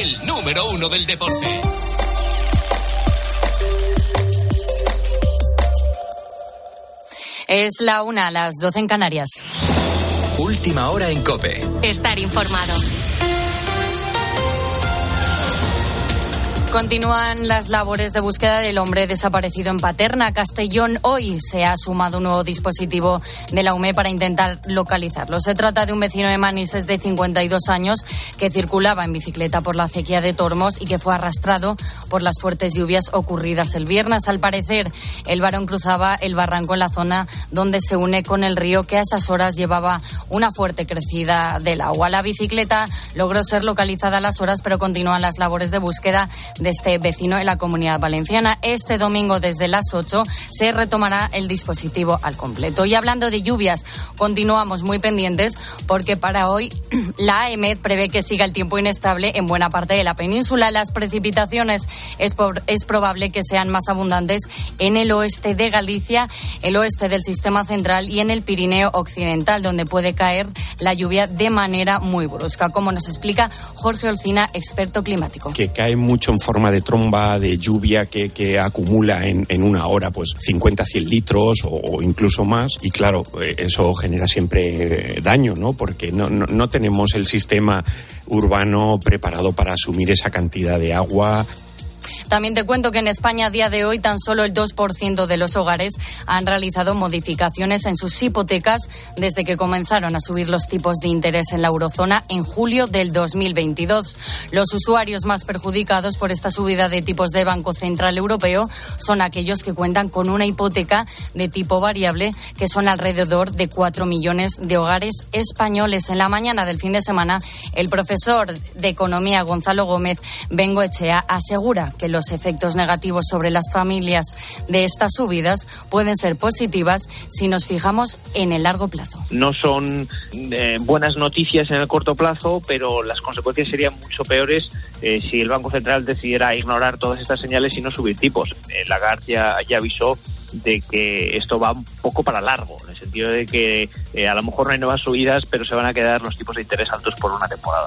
el número uno del deporte. Es la una, a las doce en Canarias. Última hora en Cope. Estar informado. Continúan las labores de búsqueda del hombre desaparecido en Paterna, Castellón. Hoy se ha sumado un nuevo dispositivo de la UME para intentar localizarlo. Se trata de un vecino de Manises de 52 años que circulaba en bicicleta por la acequia de Tormos y que fue arrastrado por las fuertes lluvias ocurridas el viernes. Al parecer, el varón cruzaba el barranco en la zona donde se une con el río que a esas horas llevaba una fuerte crecida del agua. La bicicleta logró ser localizada a las horas, pero continúan las labores de búsqueda de este vecino en la comunidad valenciana. Este domingo desde las 8 se retomará el dispositivo al completo. Y hablando de lluvias, continuamos muy pendientes porque para hoy la AEMED prevé que siga el tiempo inestable en buena parte de la península. Las precipitaciones es, es probable que sean más abundantes en el oeste de Galicia, el oeste del sistema central y en el Pirineo occidental, donde puede caer la lluvia de manera muy brusca, como nos explica Jorge Olcina, experto climático. Que cae mucho en forma de tromba, de lluvia que, que acumula en, en, una hora pues 50, 100 litros o, incluso más. Y claro, eh, eso genera siempre daño, ¿no? Porque no, no, no tenemos el sistema urbano preparado para asumir esa cantidad de agua. También te cuento que en España a día de hoy tan solo el 2% de los hogares han realizado modificaciones en sus hipotecas desde que comenzaron a subir los tipos de interés en la eurozona en julio del 2022. Los usuarios más perjudicados por esta subida de tipos de Banco Central Europeo son aquellos que cuentan con una hipoteca de tipo variable, que son alrededor de 4 millones de hogares españoles. En la mañana del fin de semana, el profesor de Economía Gonzalo Gómez Bengoechea asegura que los efectos negativos sobre las familias de estas subidas pueden ser positivas si nos fijamos en el largo plazo. No son eh, buenas noticias en el corto plazo, pero las consecuencias serían mucho peores eh, si el Banco Central decidiera ignorar todas estas señales y no subir tipos. Eh, Lagarde ya, ya avisó de que esto va un poco para largo, en el sentido de que eh, a lo mejor no hay nuevas subidas, pero se van a quedar los tipos de interés altos por una temporada.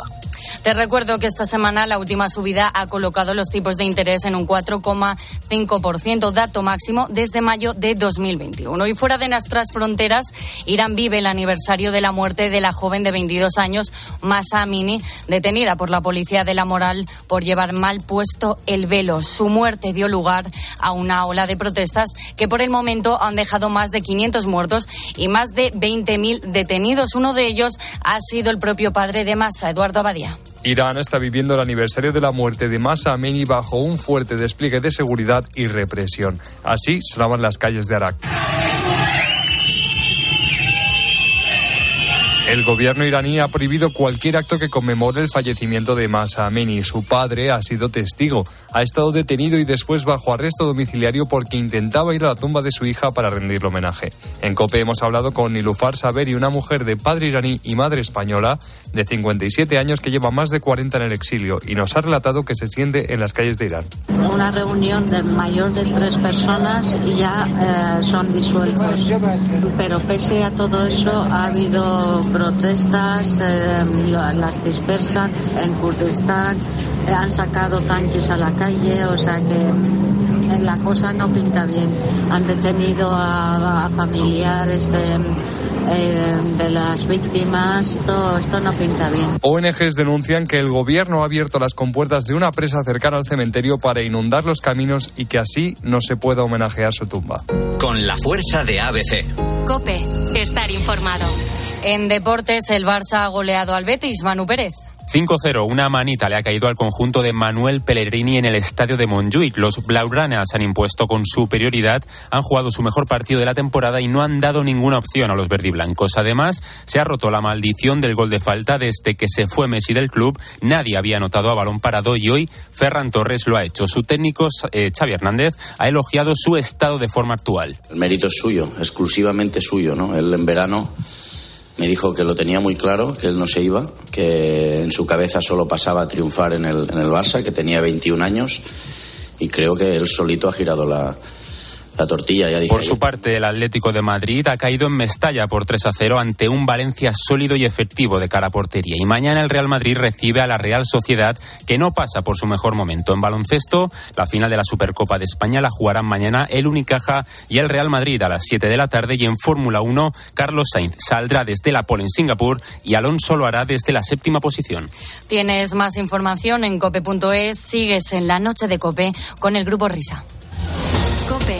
Te recuerdo que esta semana la última subida ha colocado los tipos de interés en un 4,5%, dato máximo desde mayo de 2021. Y fuera de nuestras fronteras, Irán vive el aniversario de la muerte de la joven de 22 años, Masa Amini, detenida por la policía de la moral por llevar mal puesto el velo. Su muerte dio lugar a una ola de protestas que por el momento han dejado más de 500 muertos y más de 20.000 detenidos. Uno de ellos ha sido el propio padre de Masa, Eduardo Abadía. Irán está viviendo el aniversario de la muerte de Masa Amini bajo un fuerte despliegue de seguridad y represión. Así sonaban las calles de Arak. El gobierno iraní ha prohibido cualquier acto que conmemore el fallecimiento de Masa Amini. Su padre ha sido testigo. Ha estado detenido y después bajo arresto domiciliario porque intentaba ir a la tumba de su hija para rendirle homenaje. En COPE hemos hablado con Nilufar Saberi, una mujer de padre iraní y madre española de 57 años que lleva más de 40 en el exilio y nos ha relatado que se siente en las calles de Irán. Una reunión de mayor de tres personas ya eh, son disueltos. Pero pese a todo eso ha habido protestas, eh, las dispersan en Kurdistán, eh, han sacado tanques a la calle, o sea que la cosa no pinta bien. Han detenido a, a familiares de, eh, de las víctimas, todo esto no pinta bien. ONGs denuncian que el gobierno ha abierto las compuertas de una presa cercana al cementerio para inundar los caminos y que así no se pueda homenajear su tumba. Con la fuerza de ABC. Cope, estar informado. En deportes, el Barça ha goleado al Betis, Manu Pérez. 5-0, una manita le ha caído al conjunto de Manuel Pellegrini en el estadio de Montjuic. Los blaugranas han impuesto con superioridad, han jugado su mejor partido de la temporada y no han dado ninguna opción a los verdiblancos. Además, se ha roto la maldición del gol de falta desde que se fue Messi del club. Nadie había anotado a balón parado y hoy Ferran Torres lo ha hecho. Su técnico, eh, Xavi Hernández, ha elogiado su estado de forma actual. El mérito es suyo, exclusivamente suyo, ¿no? Él en verano me dijo que lo tenía muy claro, que él no se iba, que en su cabeza solo pasaba a triunfar en el, en el Barça, que tenía 21 años y creo que él solito ha girado la, la tortilla, ya dije. Por su parte, el Atlético de Madrid ha caído en Mestalla por 3 a 0 ante un Valencia sólido y efectivo de cara a portería. Y mañana el Real Madrid recibe a la Real Sociedad, que no pasa por su mejor momento. En baloncesto, la final de la Supercopa de España la jugarán mañana el Unicaja y el Real Madrid a las 7 de la tarde. Y en Fórmula 1, Carlos Sainz saldrá desde la pole en Singapur y Alonso lo hará desde la séptima posición. Tienes más información en cope.es. Sigues en la noche de Cope con el grupo Risa. Cope,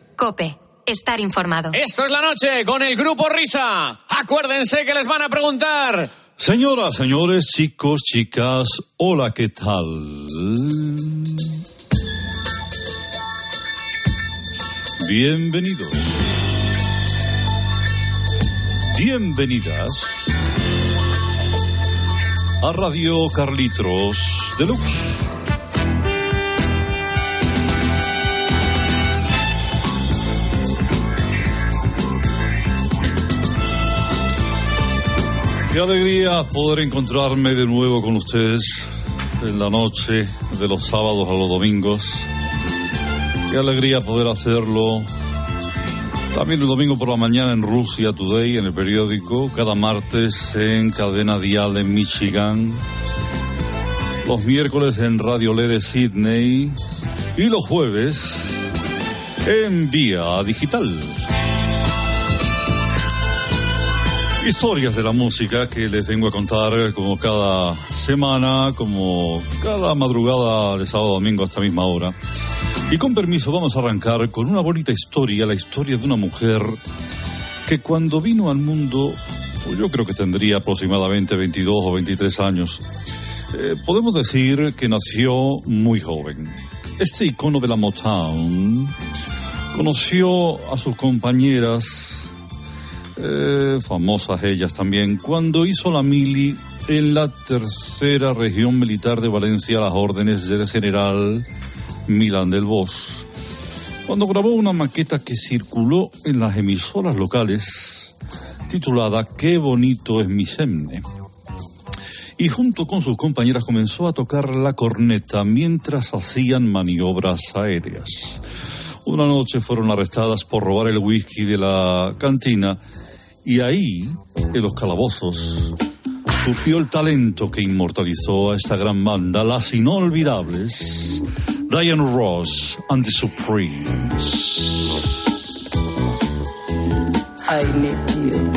Cope, estar informado. Esto es la noche con el grupo Risa. Acuérdense que les van a preguntar. Señoras, señores, chicos, chicas, hola, ¿qué tal? Bienvenidos. Bienvenidas a Radio Carlitos Deluxe. Qué alegría poder encontrarme de nuevo con ustedes en la noche de los sábados a los domingos. Qué alegría poder hacerlo también el domingo por la mañana en Rusia Today, en el periódico, cada martes en Cadena Dial en Michigan, los miércoles en Radio LED de Sydney y los jueves en Vía Digital. Historias de la música que les vengo a contar como cada semana, como cada madrugada de sábado a domingo a esta misma hora. Y con permiso vamos a arrancar con una bonita historia, la historia de una mujer que cuando vino al mundo, pues yo creo que tendría aproximadamente 22 o 23 años, eh, podemos decir que nació muy joven. Este icono de la Motown conoció a sus compañeras eh, famosas ellas también, cuando hizo la mili en la tercera región militar de Valencia a las órdenes del general Milán del Bosch, cuando grabó una maqueta que circuló en las emisoras locales titulada Qué bonito es mi semne. Y junto con sus compañeras comenzó a tocar la corneta mientras hacían maniobras aéreas. Una noche fueron arrestadas por robar el whisky de la cantina y ahí, en los calabozos, surgió el talento que inmortalizó a esta gran banda, las inolvidables Diane Ross and the Supremes. I need you.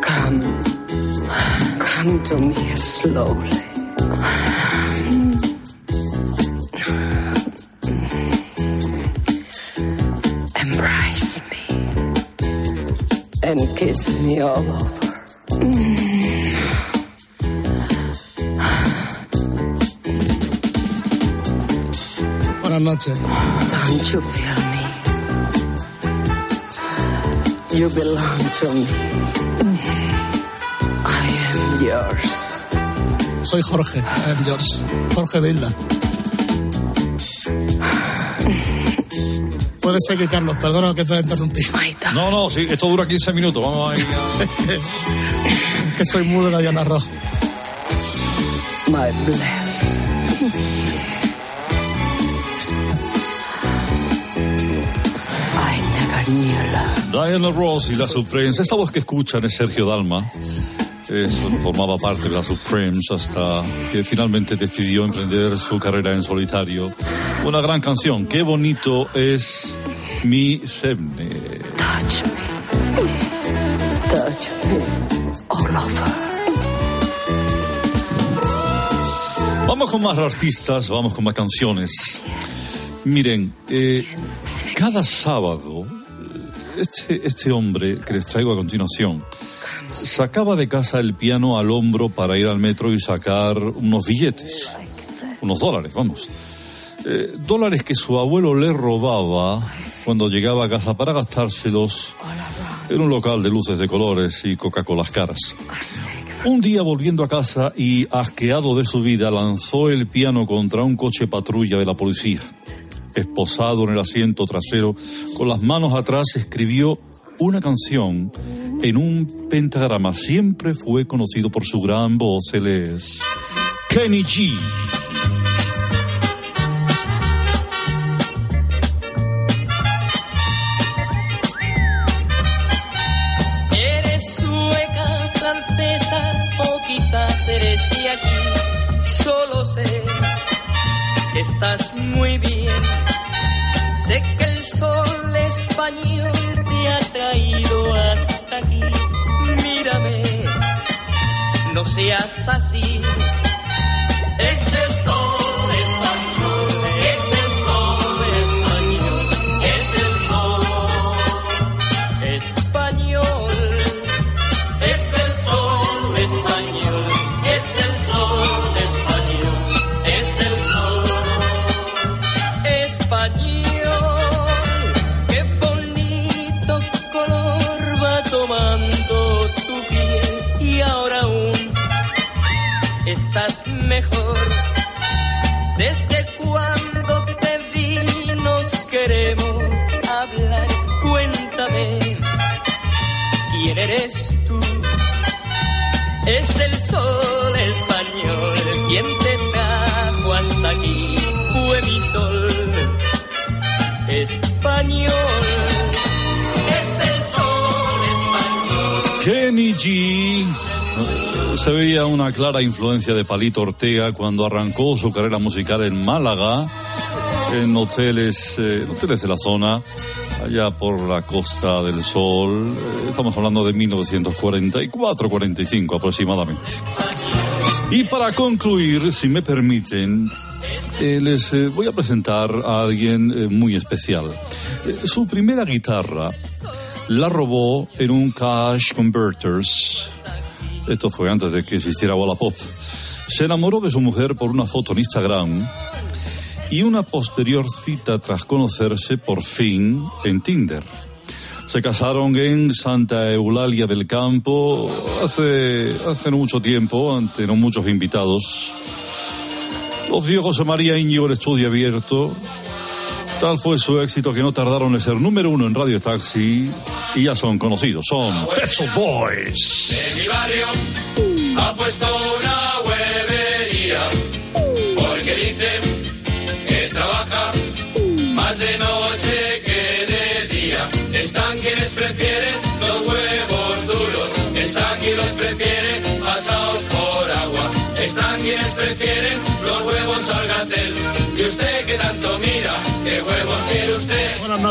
Come, come to me slowly. Kiss me all over. Buenas noches. Don't you feel me? You belong to me. I am yours. Soy Jorge, I am yours. Jorge Vilda. Puede ser que Carlos, perdona que te he interrumpido. No, no, sí, esto dura 15 minutos. Vamos a ir. Es que soy mudo de la Diana Rojo. My bless. Diana Ross y la Supremes. Esa voz que escuchan es Sergio Dalma. Es- formaba parte de la Supremes hasta que finalmente decidió emprender su carrera en solitario. Una gran canción. Qué bonito es mi semne. Touch me. Touch me all over. Vamos con más artistas, vamos con más canciones. Miren, eh, cada sábado, eh, este, este hombre que les traigo a continuación, sacaba de casa el piano al hombro para ir al metro y sacar unos billetes, unos dólares, vamos. Eh, dólares que su abuelo le robaba cuando llegaba a casa para gastárselos en un local de luces de colores y Coca-Colas caras. Un día volviendo a casa y asqueado de su vida lanzó el piano contra un coche patrulla de la policía. Esposado en el asiento trasero, con las manos atrás escribió una canción en un pentagrama. Siempre fue conocido por su gran voz. Él es Kenny G. estás muy bien. Sé que el sol español te ha traído hasta aquí. Mírame, no seas así. Es mejor. Desde cuando te vi nos queremos hablar. Cuéntame quién eres tú. Es el sol español quien te trajo hasta aquí. Fue mi sol español. Es el sol español. Kenny G. Se veía una clara influencia de Palito Ortega cuando arrancó su carrera musical en Málaga, en hoteles, eh, hoteles de la zona, allá por la Costa del Sol. Eh, Estamos hablando de 1944-45 aproximadamente. Y para concluir, si me permiten, eh, les eh, voy a presentar a alguien muy especial. Su primera guitarra la robó en un Cash Converters. Esto fue antes de que existiera Wallapop. Se enamoró de su mujer por una foto en Instagram y una posterior cita tras conocerse por fin en Tinder. Se casaron en Santa Eulalia del Campo hace, hace no mucho tiempo, ante no muchos invitados. Los vio José María Íñigo el estudio abierto. Tal fue su éxito que no tardaron en ser número uno en Radio Taxi y ya son conocidos. Son Peso Boys. Mi barrio ha puesto una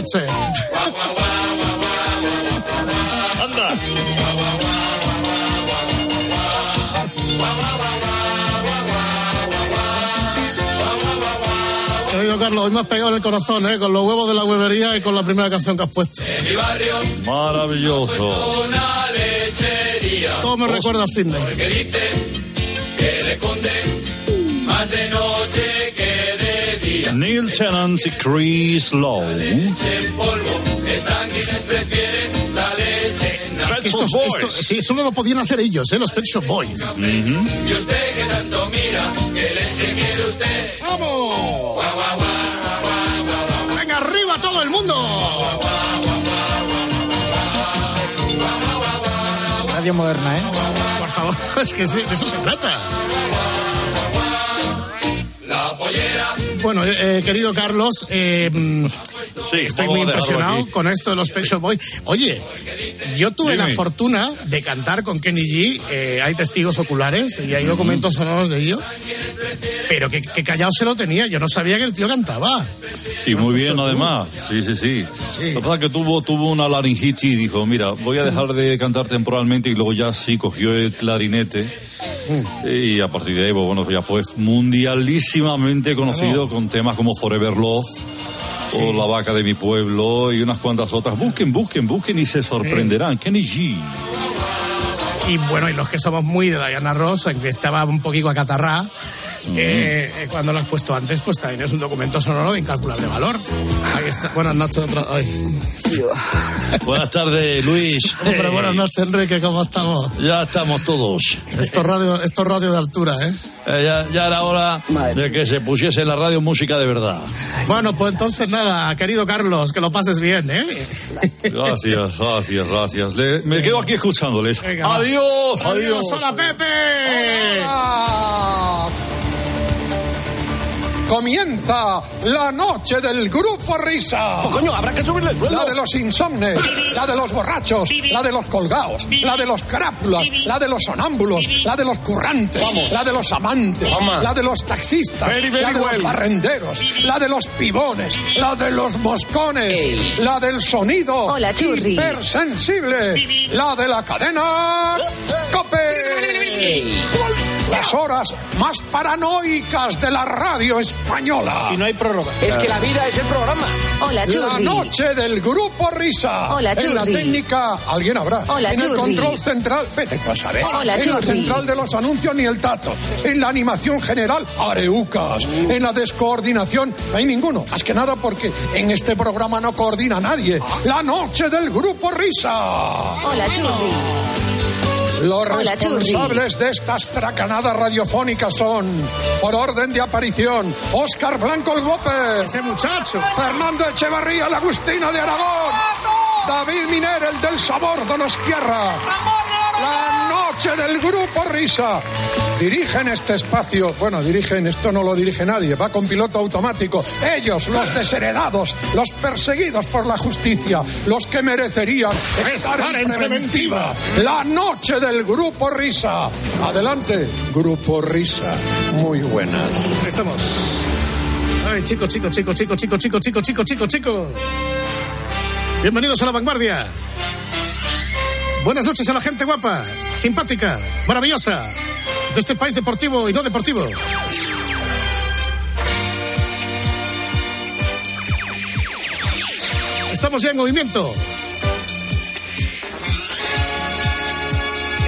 noches. Anda. Querido Carlos, hoy me has pegado en el corazón, ¿eh? Con los huevos de la huevería y con la primera canción que has puesto. En mi barrio Maravilloso. una lechería. Todo me recuerda a Sidney. Porque dicen que le conde más de noche. Neil Tennant y Chris Lowe. En polvo están quienes prefieren la leche en Es que estos- esto- sí, solo lo podían hacer ellos, ¿eh? Los Pet Shop Boys. Y usted que tanto mira, ¿qué leche quiere usted? ¡Vamos! ¡Venga, arriba todo el mundo! Radio moderna, ¿eh? Por favor, es que de, de eso se trata. Bueno, eh, eh, querido Carlos, eh, mm, estoy muy impresionado con esto de los Pet Shop Boys. Oye, yo tuve Dime. la fortuna de cantar con Kenny G. eh, hay testigos oculares y hay documentos sonoros de ello. Pero que, que callado se lo tenía. Yo no sabía que el tío cantaba. Y muy bien, además. Sí, sí, sí. Lo que pasa es que tuvo, tuvo una laringitis y dijo, mira, voy a dejar de cantar temporalmente y luego ya sí cogió el clarinete. Y a partir de ahí, pues, bueno, ya fue mundialísimamente conocido con temas como Forever Love o La vaca de mi pueblo y unas cuantas otras. Busquen, busquen, busquen y se sorprenderán. Kenny G. Y bueno, y los que somos muy de Diana Ross, aunque estaba un poquito acatarrada, eh, eh, cuando lo has puesto antes, pues también es un documento sonoro de incalculable valor. Ahí está. Buenas noches otra. Buenas tardes, Luis. Hombre, buenas noches, Enrique, ¿cómo estamos? Ya estamos todos. Esto es radio, esto es radio de altura, ¿eh? Eh, ya, ya era hora de que se pusiese en la radio música de verdad. Bueno, pues entonces nada, querido Carlos, que lo pases bien, ¿eh? Gracias, gracias, gracias. Le- me quedo aquí escuchándoles. Venga. Adiós, adiós. hola Pepe. Comienza la noche del grupo Risa. Oh, coño, habrá que subirle el sueldo. La de los insomnes, la de los borrachos, la de los colgados, la de los carápulas, la de los sonámbulos, la de los currantes, Vamos. la de los amantes, Toma. la de los taxistas, Very, very la de los barrenderos, la de los pibones, la de los moscones, la del sonido Hola, churri. hipersensible, la de la cadena Cope. Las horas más paranoicas de la radio española. Si no hay prórroga. Es que la vida es el programa. Hola, La churri. noche del grupo Risa. Hola, En la churri. técnica, alguien habrá. Hola, en el churri. control central, vete a saber. Hola, en la churri. central de los anuncios, ni el tato. En la animación general, areucas. En la descoordinación, no hay ninguno. Más que nada porque en este programa no coordina nadie. La noche del grupo Risa. Hola, churri. Los Hola, churri. responsables de estas tracanadas radiofónicas son, por orden de aparición, Óscar Blanco el Gópez. Ese muchacho. Fernando Echevarría, la Agustina de Aragón. David Miner, el del sabor Donostierra. La noche del grupo Risa. Dirigen este espacio. Bueno, dirigen, esto no lo dirige nadie, va con piloto automático. Ellos, los desheredados, los perseguidos por la justicia, los que merecerían estar, en preventiva. La noche del grupo Risa. Adelante, grupo Risa. Muy buenas. Estamos. Ay, chicos, chicos, chicos, chicos, chicos, chicos, chicos, chicos, chicos, chicos. Bienvenidos a la vanguardia. Buenas noches a la gente guapa, simpática, maravillosa, de este país deportivo y no deportivo. Estamos ya en movimiento.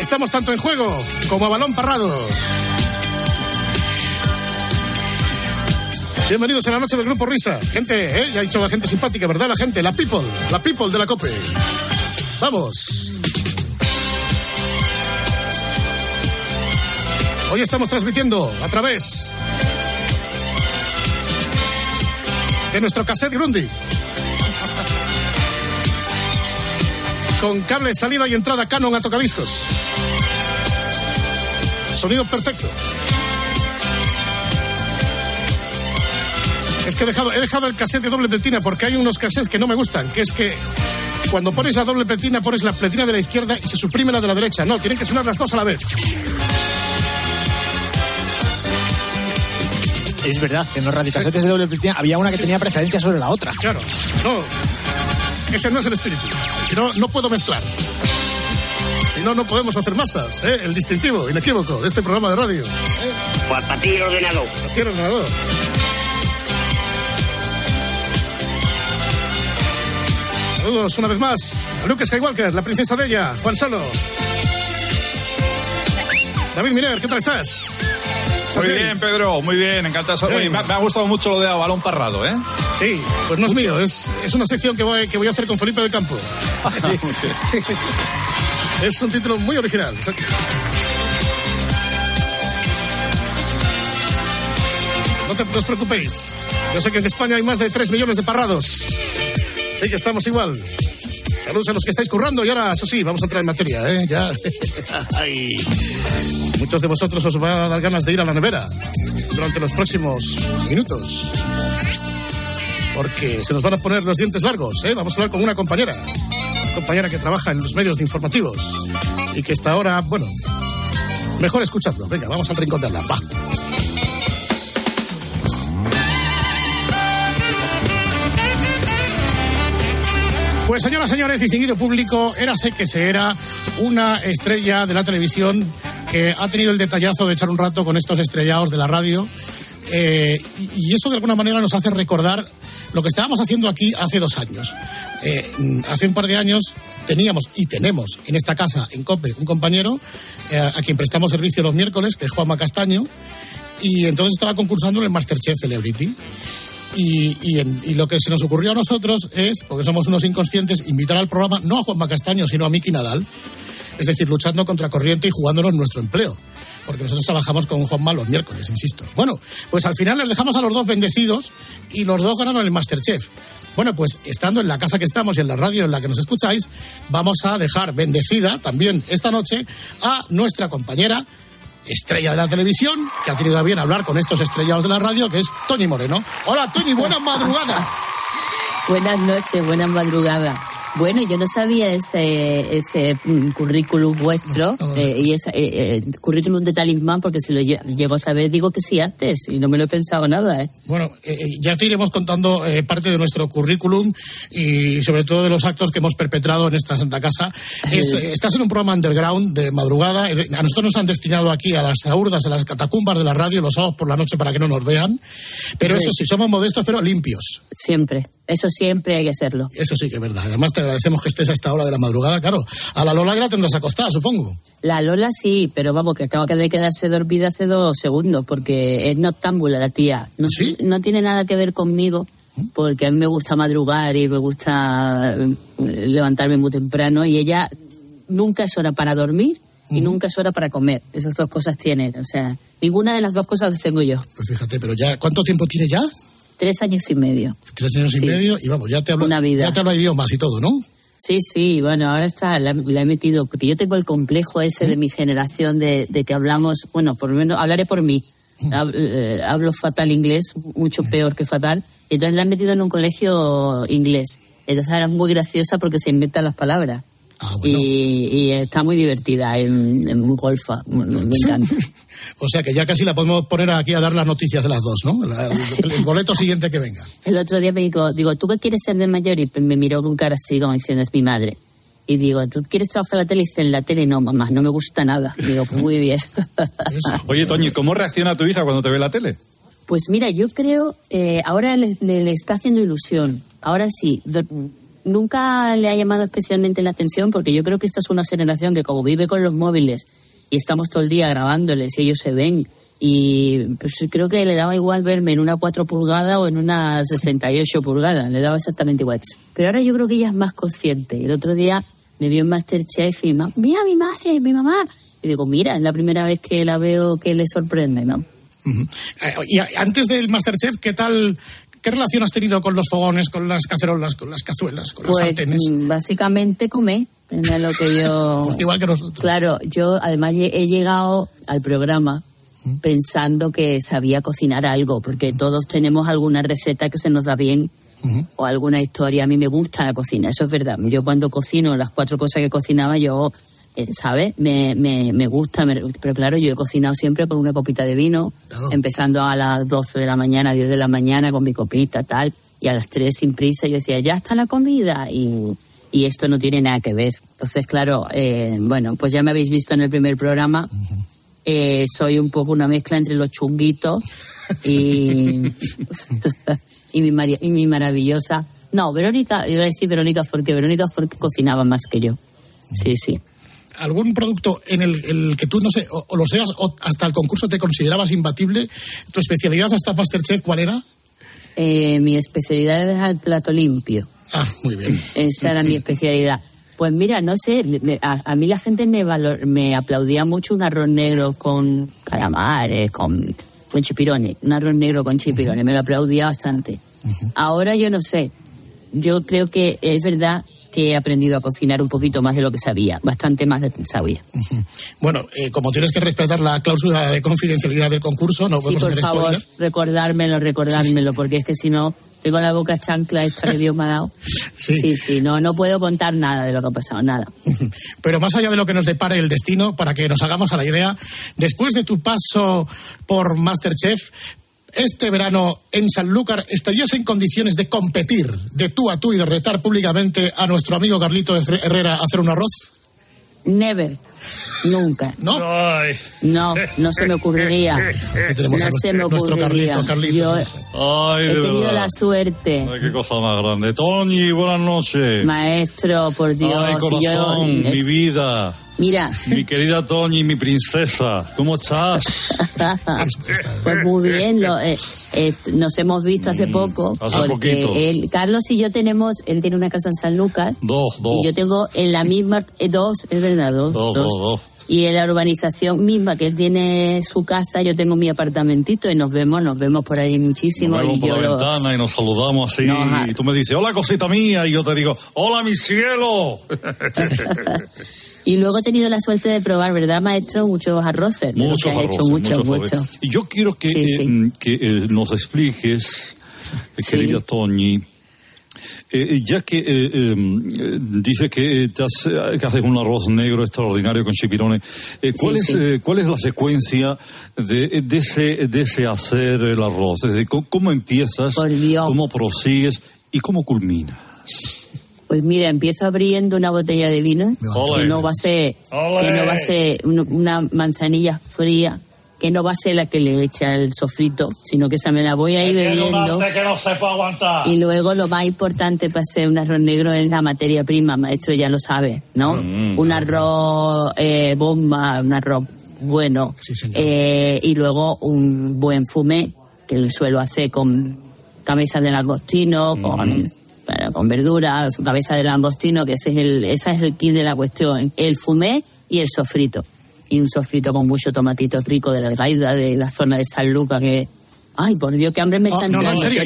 Estamos tanto en juego como a balón parrado. Bienvenidos a la noche del Grupo Risa. Gente, ¿eh? ya ha dicho la gente simpática, ¿verdad? La gente, la people, la people de la COPE. Vamos. Hoy estamos transmitiendo a través de nuestro cassette Grundy. Con cable salida y entrada Canon a tocadiscos. Sonido perfecto. Es que he dejado, he dejado el cassette de doble pletina porque hay unos cassettes que no me gustan, que es que cuando pones la doble pletina pones la pletina de la izquierda y se suprime la de la derecha. No, tienen que sonar las dos a la vez. Es verdad, que en los radiocasetes de doble había una que tenía preferencia sobre la otra. Claro, no. Ese no es el espíritu. Si no, no puedo mezclar. Si no, no podemos hacer masas. ¿eh? El distintivo, inequívoco, de este programa de radio. Pues para ti el ordenador. Para ti el ordenador. Saludos una vez más a Luke Skywalker, la princesa Bella, Juan Salo. David Miner, ¿qué tal estás? Muy bien, Pedro, muy bien, encantado. Me, ha- me ha gustado mucho lo de a balón parrado, ¿eh? Sí, pues no es mío, es, es una sección que voy, que voy a hacer con Felipe del Campo. Sí. Es un título muy original. No, te, no os preocupéis. Yo sé que en España hay más de 3 millones de parrados. Sí que estamos igual. Saludos a los que estáis currando y ahora, eso sí, vamos a entrar en materia, ¿eh? Ya. Muchos de vosotros os va a dar ganas de ir a la nevera durante los próximos minutos. Porque se nos van a poner los dientes largos, ¿eh? Vamos a hablar con una compañera. Compañera que trabaja en los medios informativos. Y que está ahora, bueno, mejor escuchando. Venga, vamos al rincón de hablar. Va. Pues señoras, señores, distinguido público, érase que se era una estrella de la televisión ha tenido el detallazo de echar un rato con estos estrellados de la radio. Eh, y, eso de alguna manera nos hace recordar lo que estábamos haciendo aquí hace dos años. Eh, hace un par de años teníamos y tenemos en esta casa, en COPE, un compañero eh, a quien prestamos servicio los miércoles, que es Juanma Castaño. y entonces estaba concursando en el Masterchef Celebrity. Y, y lo que se nos ocurrió a nosotros es, porque somos unos inconscientes, invitar al programa no a Juanma Castaño, sino a Miki Nadal. Es decir, luchando contra corriente y jugándonos nuestro empleo. Porque nosotros trabajamos con Juanma los miércoles, insisto. Bueno, pues al final les dejamos a los dos bendecidos y los dos ganaron el Masterchef. Bueno, pues estando en la casa que estamos y en la radio en la que nos escucháis, vamos a dejar bendecida también esta noche a nuestra compañera estrella de la televisión, que ha tenido a bien hablar con estos estrellados de la radio, que es Toñi Moreno. Hola, Toñi, buena madrugada. Buenas noches, buenas madrugadas. Bueno, yo no sabía ese, ese mm, currículum vuestro eh, y ese eh, eh, currículum de talismán porque si lo lle- llego a saber digo que sí antes y no me lo he pensado nada, ¿eh? Bueno, eh, eh, ya te iremos contando eh, parte de nuestro currículum y sobre todo de los actos que hemos perpetrado en esta Santa Casa. Es, estás en un programa underground de madrugada. A nosotros nos han destinado aquí a las saurdas, a las catacumbas de la radio los sábados por la noche para que no nos vean. Pero Sí. eso sí, somos modestos pero limpios. Siempre, eso siempre hay que hacerlo. Eso sí que es verdad. Además te agradecemos que estés a esta hora de la madrugada. Claro, a la Lola ya la tendrás acostada, supongo. La Lola sí, pero vamos, que acaba de quedarse dormida hace dos segundos porque es noctámbula la tía. No, no tiene nada que ver conmigo porque a mí me gusta madrugar y me gusta eh, levantarme muy temprano y ella nunca es hora para dormir y nunca es hora para comer. Esas dos cosas tiene. O sea, ninguna de las dos cosas las tengo yo. Pues fíjate, pero ya, ¿cuánto tiempo tiene ya? Tres años y medio. Tres años y medio y vamos, ya te habla, Una vida. ya te habla idiomas y todo, ¿no? Sí, sí, bueno, ahora está, la, la he metido, porque yo tengo el complejo ese de mi generación de, de que hablamos, bueno, por lo menos hablaré por mí. Hab- eh, hablo fatal inglés, mucho peor que fatal. Entonces la he metido en un colegio inglés. Entonces es muy graciosa porque se inventan las palabras. Y, y está muy divertida, en, en muy golfa, me, me encanta. O sea que ya casi la podemos poner aquí a dar las noticias de las dos, ¿no? La- el, el boleto siguiente que venga. El otro día me dijo, digo, ¿tú qué quieres ser de mayor? Y me miró con cara así, como diciendo, es mi madre. Y digo, ¿tú quieres trabajar en la tele? Y dice, en la tele no, mamá, no me gusta nada. Digo, pues muy bien. Oye, Toñi, ¿cómo reacciona tu hija cuando te ve la tele? Pues mira, yo creo, eh, ahora le, le- le está haciendo ilusión. Ahora sí, nunca le ha llamado especialmente la atención porque yo creo que esta es una generación que como vive con los móviles y estamos todo el día grabándoles y ellos se ven y pues creo que le daba igual verme en una 4 pulgadas o en una 68 pulgadas, le daba exactamente igual. Pero ahora yo creo que ella es más consciente. El otro día me vio en Masterchef y ma- mira mi madre, mi mamá. Y digo, mira, es la primera vez que la veo que le sorprende, ¿no? Eh, Y antes del Masterchef, ¿qué tal, qué relación has tenido con los fogones, con las cacerolas, con las cazuelas, con las Pues sartenes? mm, básicamente comer, es lo que yo... Igual que nosotros. Claro, yo además he llegado al programa pensando que sabía cocinar algo, porque todos tenemos alguna receta que se nos da bien o alguna historia. A mí me gusta la cocina, eso es verdad. Yo cuando cocino las cuatro cosas que cocinaba, yo, ¿sabes? Me, me, me gusta, me- pero claro, yo he cocinado siempre con una copita de vino, empezando a las 12 de la mañana, 10 de la mañana con mi copita, tal, y a las 3 sin prisa yo decía, ya está la comida, y, y esto no tiene nada que ver. Entonces, claro, eh, bueno, pues ya me habéis visto en el primer programa. Eh, soy un poco una mezcla entre los chunguitos y, y, mi, y mi maravillosa. No, Verónica, iba a decir Verónica porque Verónica Forque cocinaba más que yo. Sí, sí. ¿Algún producto en el, el que tú, no sé, o, o lo seas, o hasta el concurso te considerabas imbatible? ¿Tu especialidad hasta Masterchef cuál era? Eh, mi especialidad es el plato limpio. Ah, muy bien. Esa era mi especialidad. Pues mira, no sé, me- a, a mí la gente me, valor- me aplaudía mucho un arroz negro con calamares, con, con chipirones, un arroz negro con chipirones, me lo aplaudía bastante. Ahora yo no sé, yo creo que es verdad que he aprendido a cocinar un poquito más de lo que sabía, bastante más de lo que sabía. Bueno, eh, como tienes que respetar la cláusula de confidencialidad del concurso, no Sí, podemos por hacer favor, spoiler. recordármelo, recordármelo, porque es que si no, tengo la boca chancla esta que Dios me ha dado. Sí, sí, no, no puedo contar nada de lo que ha pasado, nada. Pero más allá de lo que nos depare el destino, para que nos hagamos a la idea, después de tu paso por Masterchef, este verano en Sanlúcar, ¿estarías en condiciones de competir de tú a tú y de retar públicamente a nuestro amigo Carlito Herre- Herrera a hacer un arroz? Never. Nunca. ¿No? No, no se me ocurriría. tenemos a No se me ocurriría. Carlito, Carlito. Yo Ay, he de tenido verdad. la suerte. Ay, qué cosa más grande. Toñi, buenas noches. Maestro, por Dios. Ay, yo- corazón, mi vida. Mira, Mi querida Toñi, mi princesa, ¿cómo estás? pues muy bien, lo, eh, eh, nos hemos visto hace poco. hace porque poquito. él- Carlos y yo tenemos, él tiene una casa en San Lucas Dos, dos. y yo tengo en la misma, eh, dos, es verdad, dos. Dos, dos. dos, dos. Y en la urbanización misma, que él tiene su casa, yo tengo mi apartamentito y nos vemos, nos vemos por ahí muchísimo. Nos vemos y por yo la lo- ventana y nos saludamos así. Y tú me dices, hola cosita mía. Y yo te digo, hola mi cielo. Y luego he tenido la suerte de probar, ¿verdad, maestro? Muchos arroces. muchos arroces, hecho, muchos, muchos muchos. Y yo quiero que, Sí, eh, sí. mm, que eh, nos expliques, eh, querida Toñi, eh, ya que eh, dice que, haces un arroz negro extraordinario con chipirones, ¿cuál, Sí, es, sí. ¿cuál es la secuencia de, de ese, de ese hacer el arroz? Es decir, ¿cómo, cómo empiezas, cómo prosigues y cómo culminas? Pues mira, empiezo abriendo una botella de vino que no va a ser, que no va a ser un- una manzanilla fría, que no va a ser la que le echa el sofrito, sino que esa me la voy a ir bebiendo. que no se puede aguantar. Y luego lo más importante para hacer un arroz negro es la materia prima, maestro ya lo sabe, ¿no? Mm. un arroz eh, bomba, un arroz bueno. Eh, y luego un buen fumé, que lo suelo hacer con cabeza de langostino, con, con verduras, su cabeza de langostino, que ese es el, esa es el kit de la cuestión. El fumé y el sofrito. Y un sofrito con mucho tomatito rico de la gaida de la zona de San Lucas, que... Ay, por Dios, qué hambre me Oh, está no, no, en serio.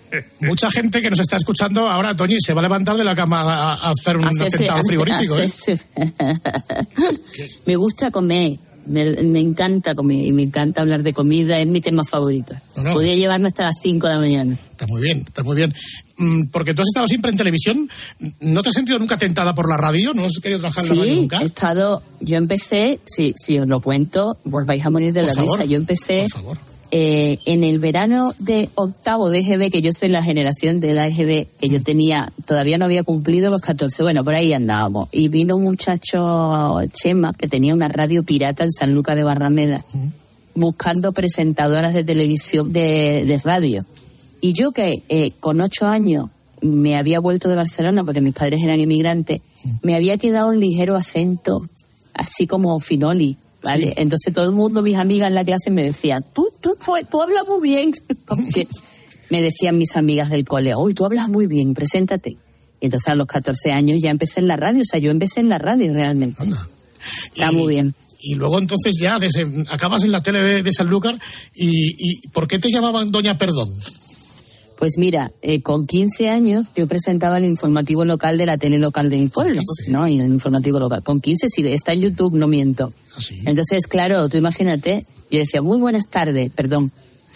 Mucha gente que nos está escuchando ahora, Toñi, se va a levantar de la cama a, a hacer un atentado frigorífico, ¿eh? me gusta comer, me, me encanta comer y me encanta hablar de comida, es mi tema favorito. No, no. Podría llevarme hasta las 5 de la mañana. Está muy bien, está muy bien. Mm, Porque tú has estado siempre en televisión, ¿no te has sentido nunca tentada por la radio? ¿No has querido trabajar en la radio Sí, nunca? he estado, yo empecé, si, si os lo cuento, os vais a morir de Por la favor, risa. Yo empecé eh, en el verano de octavo de EGB, que yo soy la generación de la EGB, que yo tenía, todavía no había cumplido los 14, bueno, por ahí andábamos. Y vino un muchacho, Chema, que tenía una radio pirata en San Lucas de Barrameda, buscando presentadoras de televisión, de, de radio. Y yo que eh, con ocho años me había vuelto de Barcelona porque mis padres eran inmigrantes, me había quedado un ligero acento, así como finoli, ¿vale? Sí. Entonces todo el mundo, mis amigas en la clase me decían, tú, tú, tú, hablas muy bien. Porque me decían mis amigas del cole, uy, tú hablas muy bien, preséntate. Y entonces a los 14 años ya empecé en la radio, o sea, yo empecé en la radio realmente. Está muy bien. Y luego entonces ya desde- acabas en la tele de, de Sanlúcar y, y ¿por qué te llamaban Doña Perdón? Pues mira, eh, con 15 años yo presentaba el informativo local de la tele local de mi pueblo, ¿no? Y el informativo local. Con 15, sí, está en YouTube, no miento. Entonces, claro, tú imagínate, yo decía, muy buenas tardes, perdón.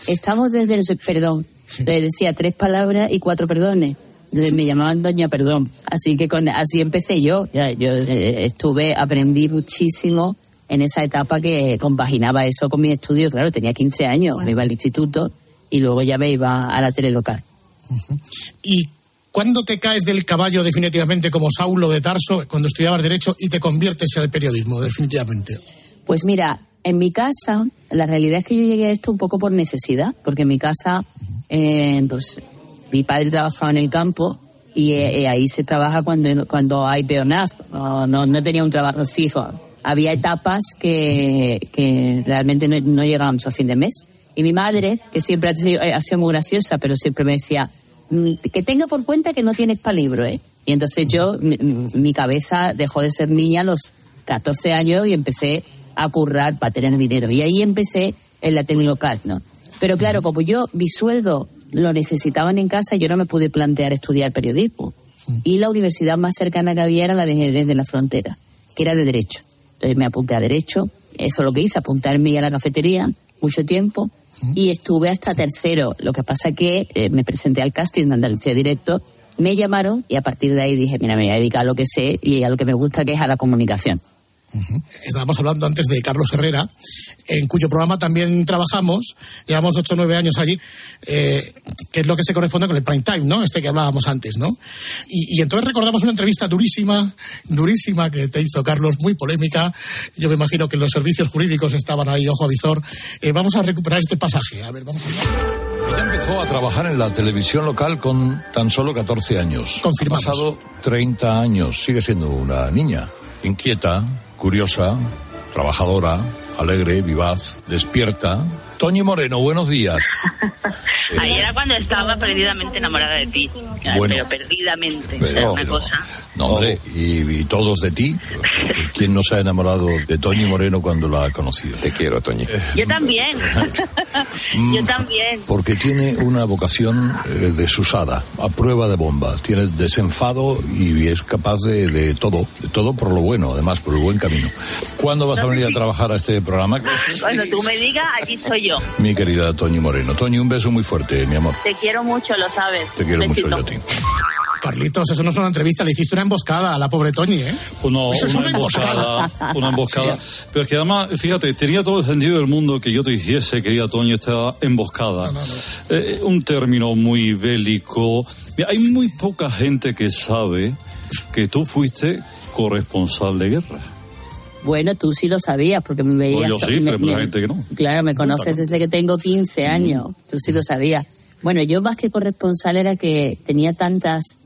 Estamos desde el... Perdón. Le decía tres palabras y cuatro perdones. Entonces me llamaban Doña Perdón. Así que con, así empecé yo. Ya, yo eh, estuve, aprendí muchísimo en esa etapa que compaginaba eso con mi estudio. Claro, tenía 15 años, me iba al instituto y luego ya me iba a la tele local. ¿Y cuándo te caes del caballo definitivamente como Saulo de Tarso cuando estudiabas Derecho y te conviertes al periodismo definitivamente? Pues mira, en mi casa, la realidad es que yo llegué a esto un poco por necesidad, porque en mi casa, eh, pues mi padre trabajaba en el campo y eh, eh, ahí se trabaja cuando, cuando hay peonazgo, no, no, no tenía un trabajo fijo. Había etapas que, que realmente no, no llegábamos a fin de mes. Y mi madre, que siempre ha sido, eh, ha sido muy graciosa, pero siempre me decía, "Mm, que tenga por cuenta que no tienes para libro, ¿eh? Y entonces yo, mi, mi cabeza dejó de ser niña a los 14 años y empecé a currar para tener dinero. Y ahí empecé en la tele local, ¿no? Pero claro, como yo, mi sueldo lo necesitaban en casa, yo no me pude plantear estudiar periodismo. Y la universidad más cercana que había era la de Jerez de la Frontera, que era de Derecho. Entonces me apunté a Derecho, eso es lo que hice, apuntarme a la cafetería mucho tiempo y estuve hasta tercero. Lo que pasa que eh, me presenté al casting de Andalucía Directo, me llamaron y a partir de ahí dije, mira, me voy a dedicar a lo que sé y a lo que me gusta, que es a la comunicación. Estábamos hablando antes de Carlos Herrera, en cuyo programa también trabajamos, llevamos ocho o nueve años allí, eh, que es lo que se corresponde con el prime time, ¿no? Este que hablábamos antes, ¿no? Y, y entonces recordamos una entrevista durísima, durísima que te hizo Carlos, muy polémica. Yo me imagino que los servicios jurídicos estaban ahí, ojo a visor. Eh, vamos a recuperar este pasaje. A ver, vamos a Ella empezó a trabajar en la televisión local con tan solo 14 años. Confirmamos. Ha pasado 30 años, sigue siendo una niña. inquieta, curiosa, trabajadora, alegre, vivaz, despierta. Toñi Moreno, buenos días. Ahí era cuando estaba perdidamente enamorada de ti. Bueno. pero perdidamente. Pero- Era una pero- cosa. No, hombre, y, y todos de ti. ¿Quién no se ha enamorado de Toñi Moreno cuando la ha conocido? Te quiero, Toñi. Yo también. Yo también. Porque tiene una vocación eh, desusada, a prueba de bomba. Tiene desenfado y es capaz de, de todo, de todo por lo bueno, además, por el buen camino. ¿Cuándo vas a venir a trabajar a este programa? Cuando tú me digas, allí soy yo. Mi querida Toñi Moreno. Toñi, un beso muy fuerte, mi amor. Te quiero mucho, lo sabes. Te quiero mucho Besito. yo a ti. Carlitos, eso no es una entrevista, le hiciste una emboscada a la pobre Toñi, ¿eh? Eso es una una emboscada. emboscada. Una emboscada. Pero es que además, fíjate, tenía todo el sentido del mundo que yo te hiciese, querida Toño, esta emboscada. Eh, un término muy bélico. Mira, hay muy poca gente que sabe que tú fuiste corresponsal de guerra. Bueno, tú sí lo sabías porque me veías. Pues yo sí, me- pero gente que no. Claro, me conoces desde que tengo 15 años. Tú sí lo sabías. Bueno, yo más que corresponsal era que tenía tantas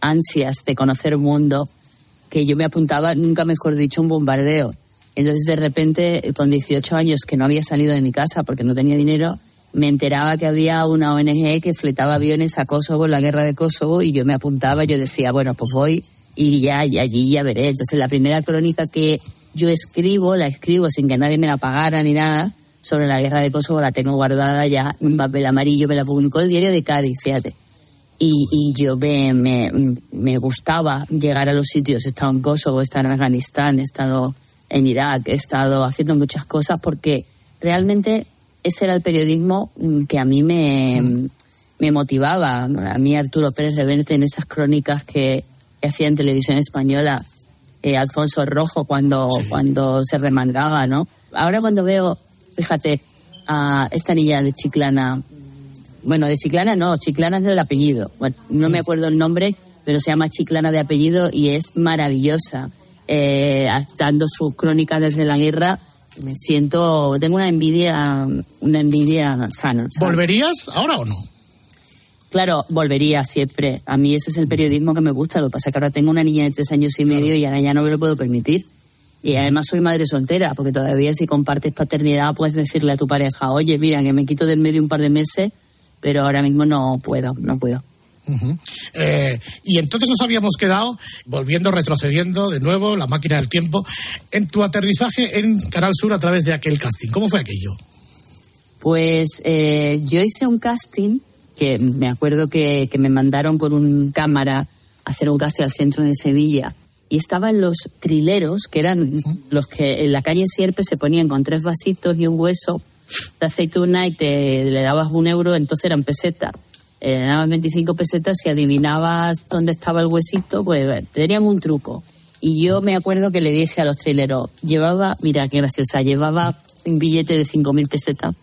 ansias de conocer el mundo que yo me apuntaba, nunca mejor dicho, un bombardeo. Entonces, de repente, con 18 años que no había salido de mi casa porque no tenía dinero, me enteraba que había una ONG que fletaba aviones a Kosovo, en la guerra de Kosovo, y yo me apuntaba, yo decía, bueno, pues voy y ya, y allí ya veré. Entonces, la primera crónica que yo escribo, la escribo sin que nadie me la pagara ni nada, sobre la guerra de Kosovo, la tengo guardada ya en papel amarillo, me la publicó el diario de Cádiz, fíjate. Y, y yo me, me, me gustaba llegar a los sitios. He estado en Kosovo, he estado en Afganistán, he estado en Irak, he estado haciendo muchas cosas porque realmente ese era el periodismo que a mí me, me motivaba. A mí Arturo Pérez Reverte en esas crónicas que, que hacía en televisión española, eh, Alfonso Rojo cuando, cuando se remangaba, ¿no? Ahora cuando veo, fíjate, a esta niña de Chiclana, bueno, de Chiclana no, Chiclana es el apellido. Bueno, no me acuerdo el nombre, pero se llama Chiclana de apellido y es maravillosa. Eh, dando sus crónicas desde la guerra, me siento, tengo una envidia, una envidia sana. ¿sabes? ¿Volverías ahora o no? Claro, volvería siempre. A mí ese es el periodismo que me gusta. Lo que pasa es que ahora tengo una niña de tres años y medio y ahora ya no me lo puedo permitir. Y además soy madre soltera, porque todavía si compartes paternidad puedes decirle a tu pareja, oye, mira, que me quito del medio un par de meses, pero ahora mismo no puedo, no puedo. Eh, y entonces nos habíamos quedado, volviendo, retrocediendo de nuevo, la máquina del tiempo, en tu aterrizaje en Canal Sur a través de aquel casting. ¿Cómo fue aquello? Pues eh, yo hice un casting que me acuerdo que, que me mandaron con un cámara a hacer un casting al centro de Sevilla y estaban los trileros, que eran los que en la calle Sierpe se ponían con tres vasitos y un hueso de aceituna y te le dabas un euro, entonces eran pesetas. Eh, le dabas 25 pesetas si adivinabas dónde estaba el huesito, pues eh, tenían un truco. Y yo me acuerdo que le dije a los trileros, llevaba, mira qué graciosa, llevaba un billete de 5.000 pesetas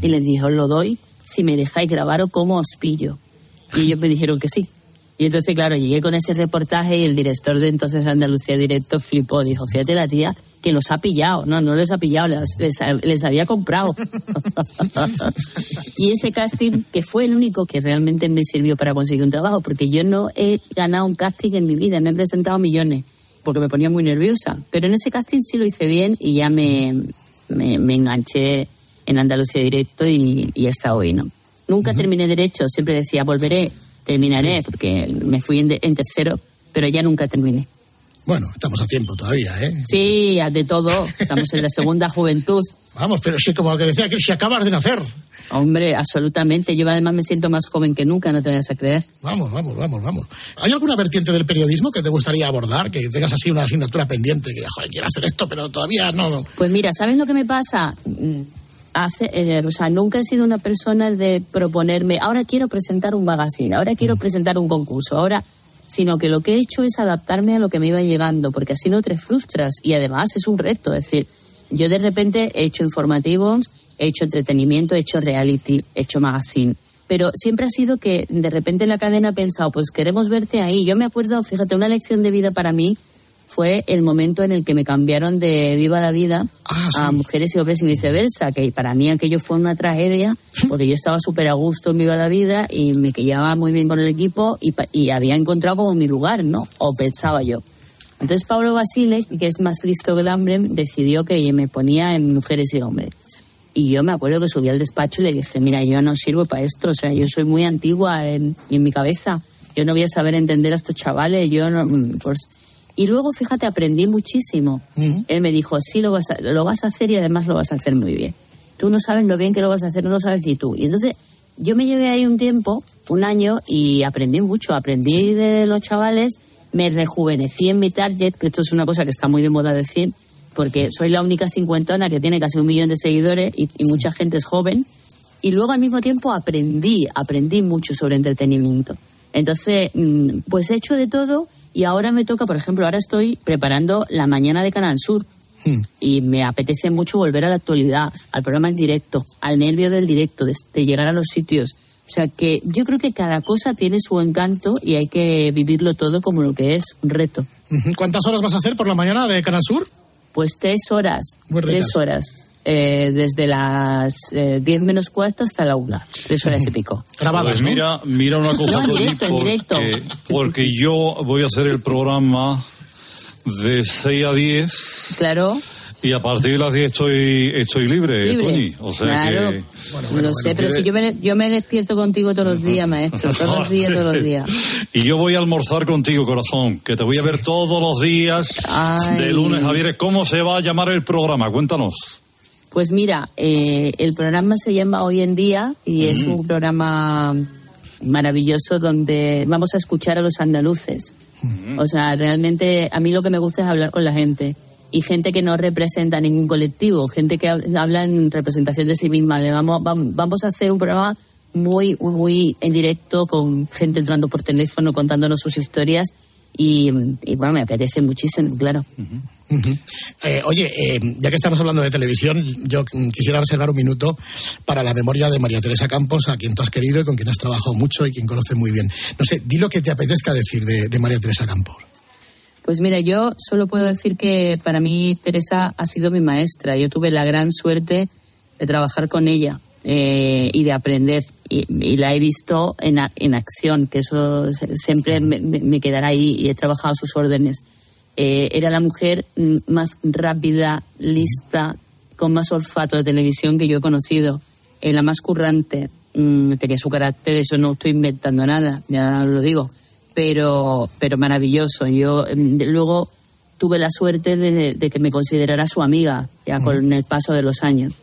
y les dije, os lo doy si me dejáis grabaros cómo os pillo. Y ellos me dijeron que sí. Y entonces, claro, llegué con ese reportaje y el director de entonces Andalucía Directo flipó. Dijo, fíjate la tía que los ha pillado. No, no les ha pillado, les, les, les había comprado. y ese casting, que fue el único que realmente me sirvió para conseguir un trabajo, porque yo no he ganado un casting en mi vida, me he presentado millones, porque me ponía muy nerviosa. Pero en ese casting sí lo hice bien y ya me, me, me enganché en Andalucía Directo y, y hasta hoy, ¿no? Nunca terminé derecho, siempre decía, volveré, terminaré, porque me fui en, de- en tercero, pero ya nunca terminé. Bueno, estamos a tiempo todavía, ¿eh? Sí, de todo, estamos en la segunda juventud. Vamos, pero sí, como que decía que si acabas de nacer. Hombre, absolutamente, yo además me siento más joven que nunca, no te vayas a creer. Vamos, vamos, vamos, vamos. ¿Hay alguna vertiente del periodismo que te gustaría abordar? Que tengas así una asignatura pendiente, que joder, quiero hacer esto, pero todavía no. Pues mira, ¿sabes lo que me pasa? Mm, Hace, eh, o sea, nunca he sido una persona de proponerme, ahora quiero presentar un magazine, ahora quiero presentar un concurso, ahora, sino que lo que he hecho es adaptarme a lo que me iba llegando, porque así no te frustras y además es un reto, es decir, yo de repente he hecho informativos, he hecho entretenimiento, he hecho reality, he hecho magazine. Pero siempre ha sido que de repente la cadena ha pensado, pues queremos verte ahí. Yo me acuerdo, fíjate, una lección de vida para mí fue el momento en el que me cambiaron de Viva la Vida a Mujeres y Hombres y viceversa, que para mí aquello fue una tragedia, porque yo estaba súper a gusto en Viva la Vida y me quedaba muy bien con el equipo y, y había encontrado como mi lugar, ¿no? O pensaba yo. Entonces Pablo Basile, que es más listo que el hambre, decidió que me ponía en mujeres y hombres. Y yo me acuerdo que subí al despacho y le dije, mira, yo no sirvo para esto, o sea, yo soy muy antigua en, en mi cabeza, yo no voy a saber entender a estos chavales, yo no... mm, Pues... Y luego, fíjate, aprendí muchísimo. Él me dijo, sí, lo vas, a, lo vas a hacer y además lo vas a hacer muy bien. Tú no sabes lo bien que lo vas a hacer, no lo sabes ni tú. Y entonces yo me llevé ahí un tiempo, un año, y aprendí mucho. Aprendí de los chavales, me rejuvenecí en mi target, que esto es una cosa que está muy de moda decir, porque soy la única cincuentona que tiene casi un millón de seguidores y, y mucha gente es joven. Y luego al mismo tiempo aprendí, aprendí mucho sobre entretenimiento. Entonces, mm, pues he hecho de todo y ahora me toca, por ejemplo, ahora estoy preparando la mañana de Canal Sur. Y me apetece mucho volver a la actualidad, al programa en directo, al nervio del directo, de, de llegar a los sitios. O sea que yo creo que cada cosa tiene su encanto y hay que vivirlo todo como lo que es, un reto. ¿Cuántas horas vas a hacer por la mañana de Canal Sur? Pues tres horas, Muy tres horas. Eh, desde las eh, diez menos cuarto hasta la una, tres horas y pico. Pues mira, mira una cosa, No, directo, en directo. porque, porque yo voy a hacer el programa de 6 a 10 Claro, y a partir de las 10 estoy, estoy libre, Libre. Tony. O sea claro. que... lo sé, pero si yo me, yo me despierto contigo todos los días, maestro, todos los días, todos los días. Y yo voy a almorzar contigo, corazón, que te voy a ver todos los días Ay. de lunes a viernes. ¿Cómo se va a llamar el programa? Cuéntanos. Pues mira, eh, el programa se llama Hoy en Día y es un programa maravilloso donde vamos a escuchar a los andaluces. O sea, realmente a mí lo que me gusta es hablar con la gente y gente que no representa ningún colectivo, gente que hab- habla en representación de sí misma. Le vamos, vam- vamos a hacer un programa muy, muy en directo con gente entrando por teléfono contándonos sus historias y, y bueno, me apetece muchísimo, claro. Eh, oye, eh, ya que estamos hablando de televisión, yo quisiera reservar un minuto para la memoria de María Teresa Campos, a quien tú has querido y con quien has trabajado mucho y quien conoce muy bien. No sé, di lo que te apetezca decir de, de María Teresa Campos. Pues mira, yo solo puedo decir que para mí Teresa ha sido mi maestra. Yo tuve la gran suerte de trabajar con ella eh, y de aprender. Y, y la he visto en, a- en acción, que eso siempre me, me- quedará ahí y he trabajado a sus órdenes. Eh, era la mujer mm, más rápida, lista, con más olfato de televisión que yo he conocido. Eh, la más currante. Mm, tenía su carácter, eso no estoy inventando nada, ya lo digo pero, pero maravilloso. Yo de- luego tuve la suerte de, de que me considerara su amiga ya con el paso de los años.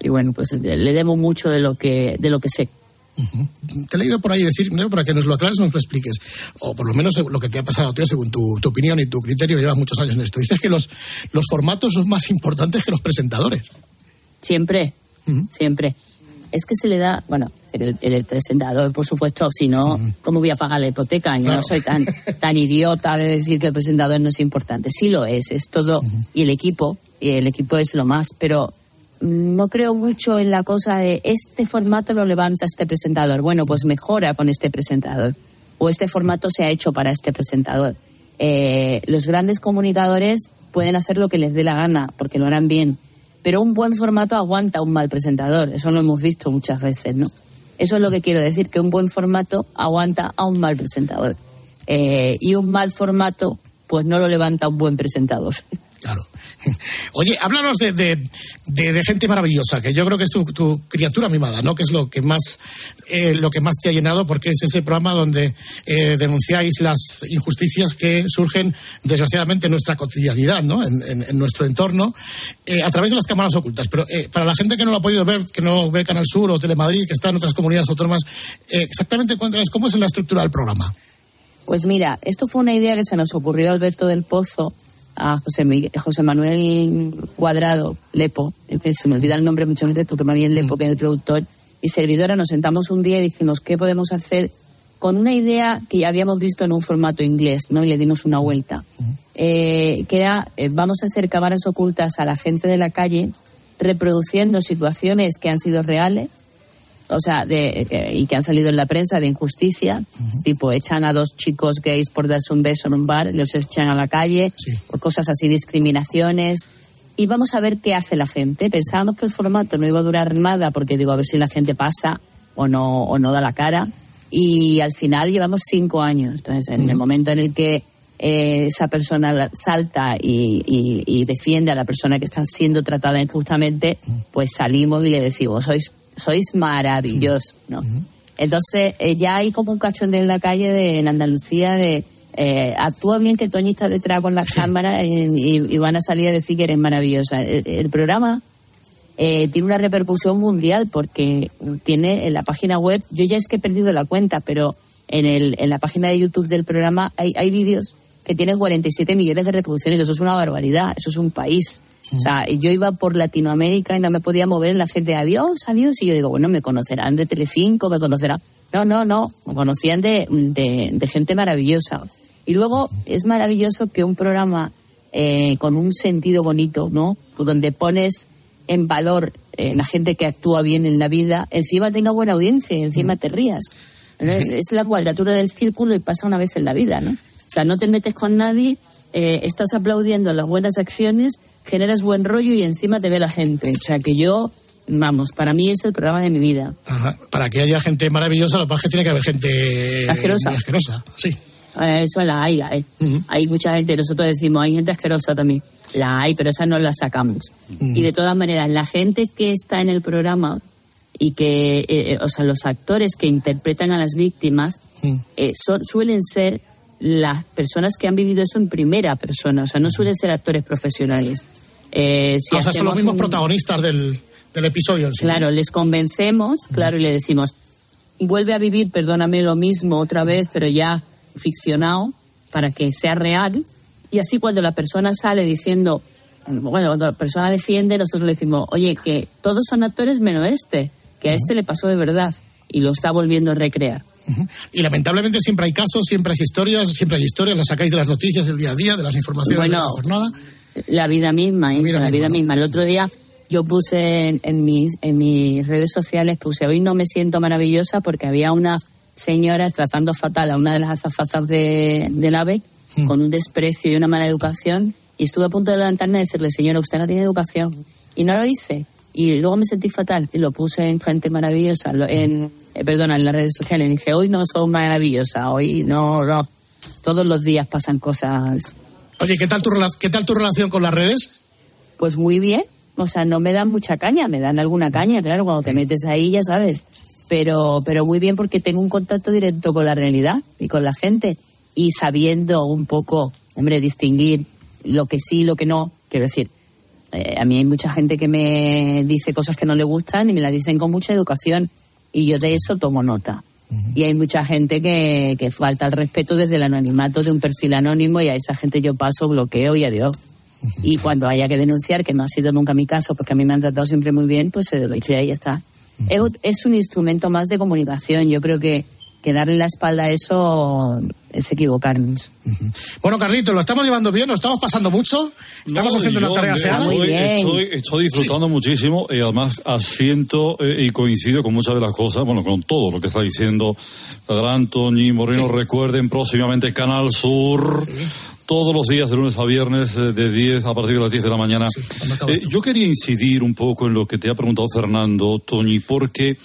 Y bueno, pues le le debo mucho de lo que, de lo que sé. Te he leído por ahí decir, ¿no? para que nos lo aclares, nos lo expliques, o por lo menos lo que te ha pasado a ti, según tu, tu opinión y tu criterio, llevas muchos años en esto. Dices que los, los formatos son más importantes que los presentadores. Siempre, siempre. Es que se le da, bueno, el, el presentador, por supuesto, si no, ¿cómo voy a pagar la hipoteca? Yo no soy tan, tan idiota de decir que el presentador no es importante. Sí lo es, es todo. Y el equipo, y el equipo es lo más, pero no creo mucho en la cosa de este formato lo levanta este presentador. Bueno, pues mejora con este presentador. O este formato se ha hecho para este presentador. Eh, los grandes comunicadores pueden hacer lo que les dé la gana, porque lo harán bien. Pero un buen formato aguanta a un mal presentador. Eso lo hemos visto muchas veces, ¿no? Eso es lo que quiero decir, que un buen formato aguanta a un mal presentador. Eh, y un mal formato, pues no lo levanta un buen presentador. Claro. Oye, háblanos de, de, gente maravillosa, que yo creo que es tu, tu criatura mimada, ¿no? Que es lo que más eh, lo que más te ha llenado, porque es ese programa donde eh, denunciáis las injusticias que surgen desgraciadamente en nuestra cotidianidad, ¿no? En, en- en nuestro entorno, eh, a través de las cámaras ocultas. Pero eh, para la gente que no lo ha podido ver, que no ve Canal Sur o Telemadrid, que está en otras comunidades autónomas, eh, exactamente cómo es la estructura del programa. Pues mira, esto fue una idea que se nos ocurrió Alberto del Pozo, a José, Miguel- José Manuel Cuadrado Lepo, que se me olvida el nombre muchas veces porque Manuel Lepo, que es el productor, y servidora, nos sentamos un día y dijimos, ¿qué podemos hacer con una idea que ya habíamos visto en un formato inglés, ¿no? Y le dimos una vuelta. Eh, que era, eh, vamos a hacer cámaras ocultas a la gente de la calle, reproduciendo situaciones que han sido reales, o sea, de, eh, y que han salido en la prensa de injusticia, tipo echan a dos chicos gays por darse un beso en un bar, los echan a la calle, por cosas así, discriminaciones. Y vamos a ver qué hace la gente. Pensábamos que el formato no iba a durar nada, porque digo, a ver si la gente pasa o no, o no da la cara. Y al final llevamos cinco años. Entonces, en el momento en el que eh, esa persona salta y, y- y defiende a la persona que está siendo tratada injustamente, pues salimos y le decimos, sois, sois maravillosos, ¿no? Entonces, eh, ya hay como un cachondeo en la calle de, en Andalucía de eh, actúa bien que Toñi está detrás con la cámara y, y- y van a salir a decir que eres maravillosa. El, el programa eh, tiene una repercusión mundial porque tiene en la página web, yo ya es que he perdido la cuenta, pero en, el, en la página de YouTube del programa hay, hay vídeos que tienen 47 millones de reproducciones. Eso es una barbaridad, eso es un país. O sea, yo iba por Latinoamérica y no me podía mover en la gente, adiós, adiós. Y yo digo, bueno, me conocerán de Telecinco, me conocerán. No, no, no, me conocían de, de, de gente maravillosa. Y luego es maravilloso que un programa eh, con un sentido bonito, ¿no? Donde pones en valor eh, la gente que actúa bien en la vida, encima tenga buena audiencia, encima te rías. Es la cuadratura del círculo y pasa una vez en la vida, ¿no? O sea, no te metes con nadie, eh, estás aplaudiendo las buenas acciones, generas buen rollo y encima te ve la gente. O sea, que yo, vamos, para mí es el programa de mi vida. Ajá. Para que haya gente maravillosa, lo que pasa es que tiene que haber gente Asquerosa. muy asquerosa. Sí. Eh, Eso la hay, la hay. Hay mucha gente, nosotros decimos, hay gente asquerosa también. La hay, pero esa no la sacamos. Y de todas maneras, la gente que está en el programa y que, eh, eh, o sea, los actores que interpretan a las víctimas eh, son, suelen ser las personas que han vivido eso en primera persona, o sea, no suelen ser actores profesionales. Eh, si o sea, son los mismos un- protagonistas del, del episodio. sí. Claro, les convencemos, claro, y le decimos, vuelve a vivir, perdóname, lo mismo otra vez, pero ya ficcionado, para que sea real. Y así cuando la persona sale diciendo, bueno, cuando la persona defiende, nosotros le decimos, oye, que todos son actores menos este, que a este le pasó de verdad y lo está volviendo a recrear. Y lamentablemente siempre hay casos, siempre hay historias, siempre hay historias, las sacáis de las noticias del día a día, de las informaciones de Bueno, la jornada. La vida misma, ¿eh? la vida misma. El otro día yo puse en, en mis, en mis redes sociales, puse hoy no me siento maravillosa porque había una señora tratando fatal a una de las azafatas de, del AVE con un desprecio y una mala educación y estuve a punto de levantarme y decirle, señora, usted no tiene educación. Y no lo hice. Y luego me sentí fatal y lo puse en Gente Maravillosa, lo- en, eh, perdona, en las redes sociales. Y dije, hoy no soy maravillosa, hoy no, no. Todos los días pasan cosas Oye, ¿qué tal, tu, ¿qué tal tu relación con las redes? pues muy bien. O sea, no me dan mucha caña, me dan alguna caña, claro, cuando te metes ahí ya sabes. Pero, pero muy bien porque tengo un contacto directo con la realidad y con la gente. Y sabiendo un poco, hombre, distinguir lo que sí y lo que no. Quiero decir, eh, a mí hay mucha gente que me dice cosas que no le gustan y me las dicen con mucha educación. Y yo de eso tomo nota. Y hay mucha gente que, que falta el respeto desde el anonimato de un perfil anónimo y a esa gente yo paso, bloqueo y adiós. Y cuando haya que denunciar, que no ha sido nunca mi caso, porque a mí me han tratado siempre muy bien, pues se denuncia y ya está. Es, es un instrumento más de comunicación. Yo creo que, que darle la espalda a eso es equivocarnos. Bueno, Carlitos, lo estamos llevando bien, lo estamos pasando mucho, estamos No, haciendo una yo, tarea hombre, aseada. Estoy, estoy- estoy disfrutando muchísimo y además asiento eh, y coincido con muchas de las cosas, bueno, con todo lo que está diciendo la gran Toñi Moreno. Recuerden próximamente Canal Sur. Todos los días de lunes a viernes eh, de 10 a partir de las 10 de la mañana. Eh, yo quería incidir un poco en lo que te ha preguntado Fernando, Toñi, porque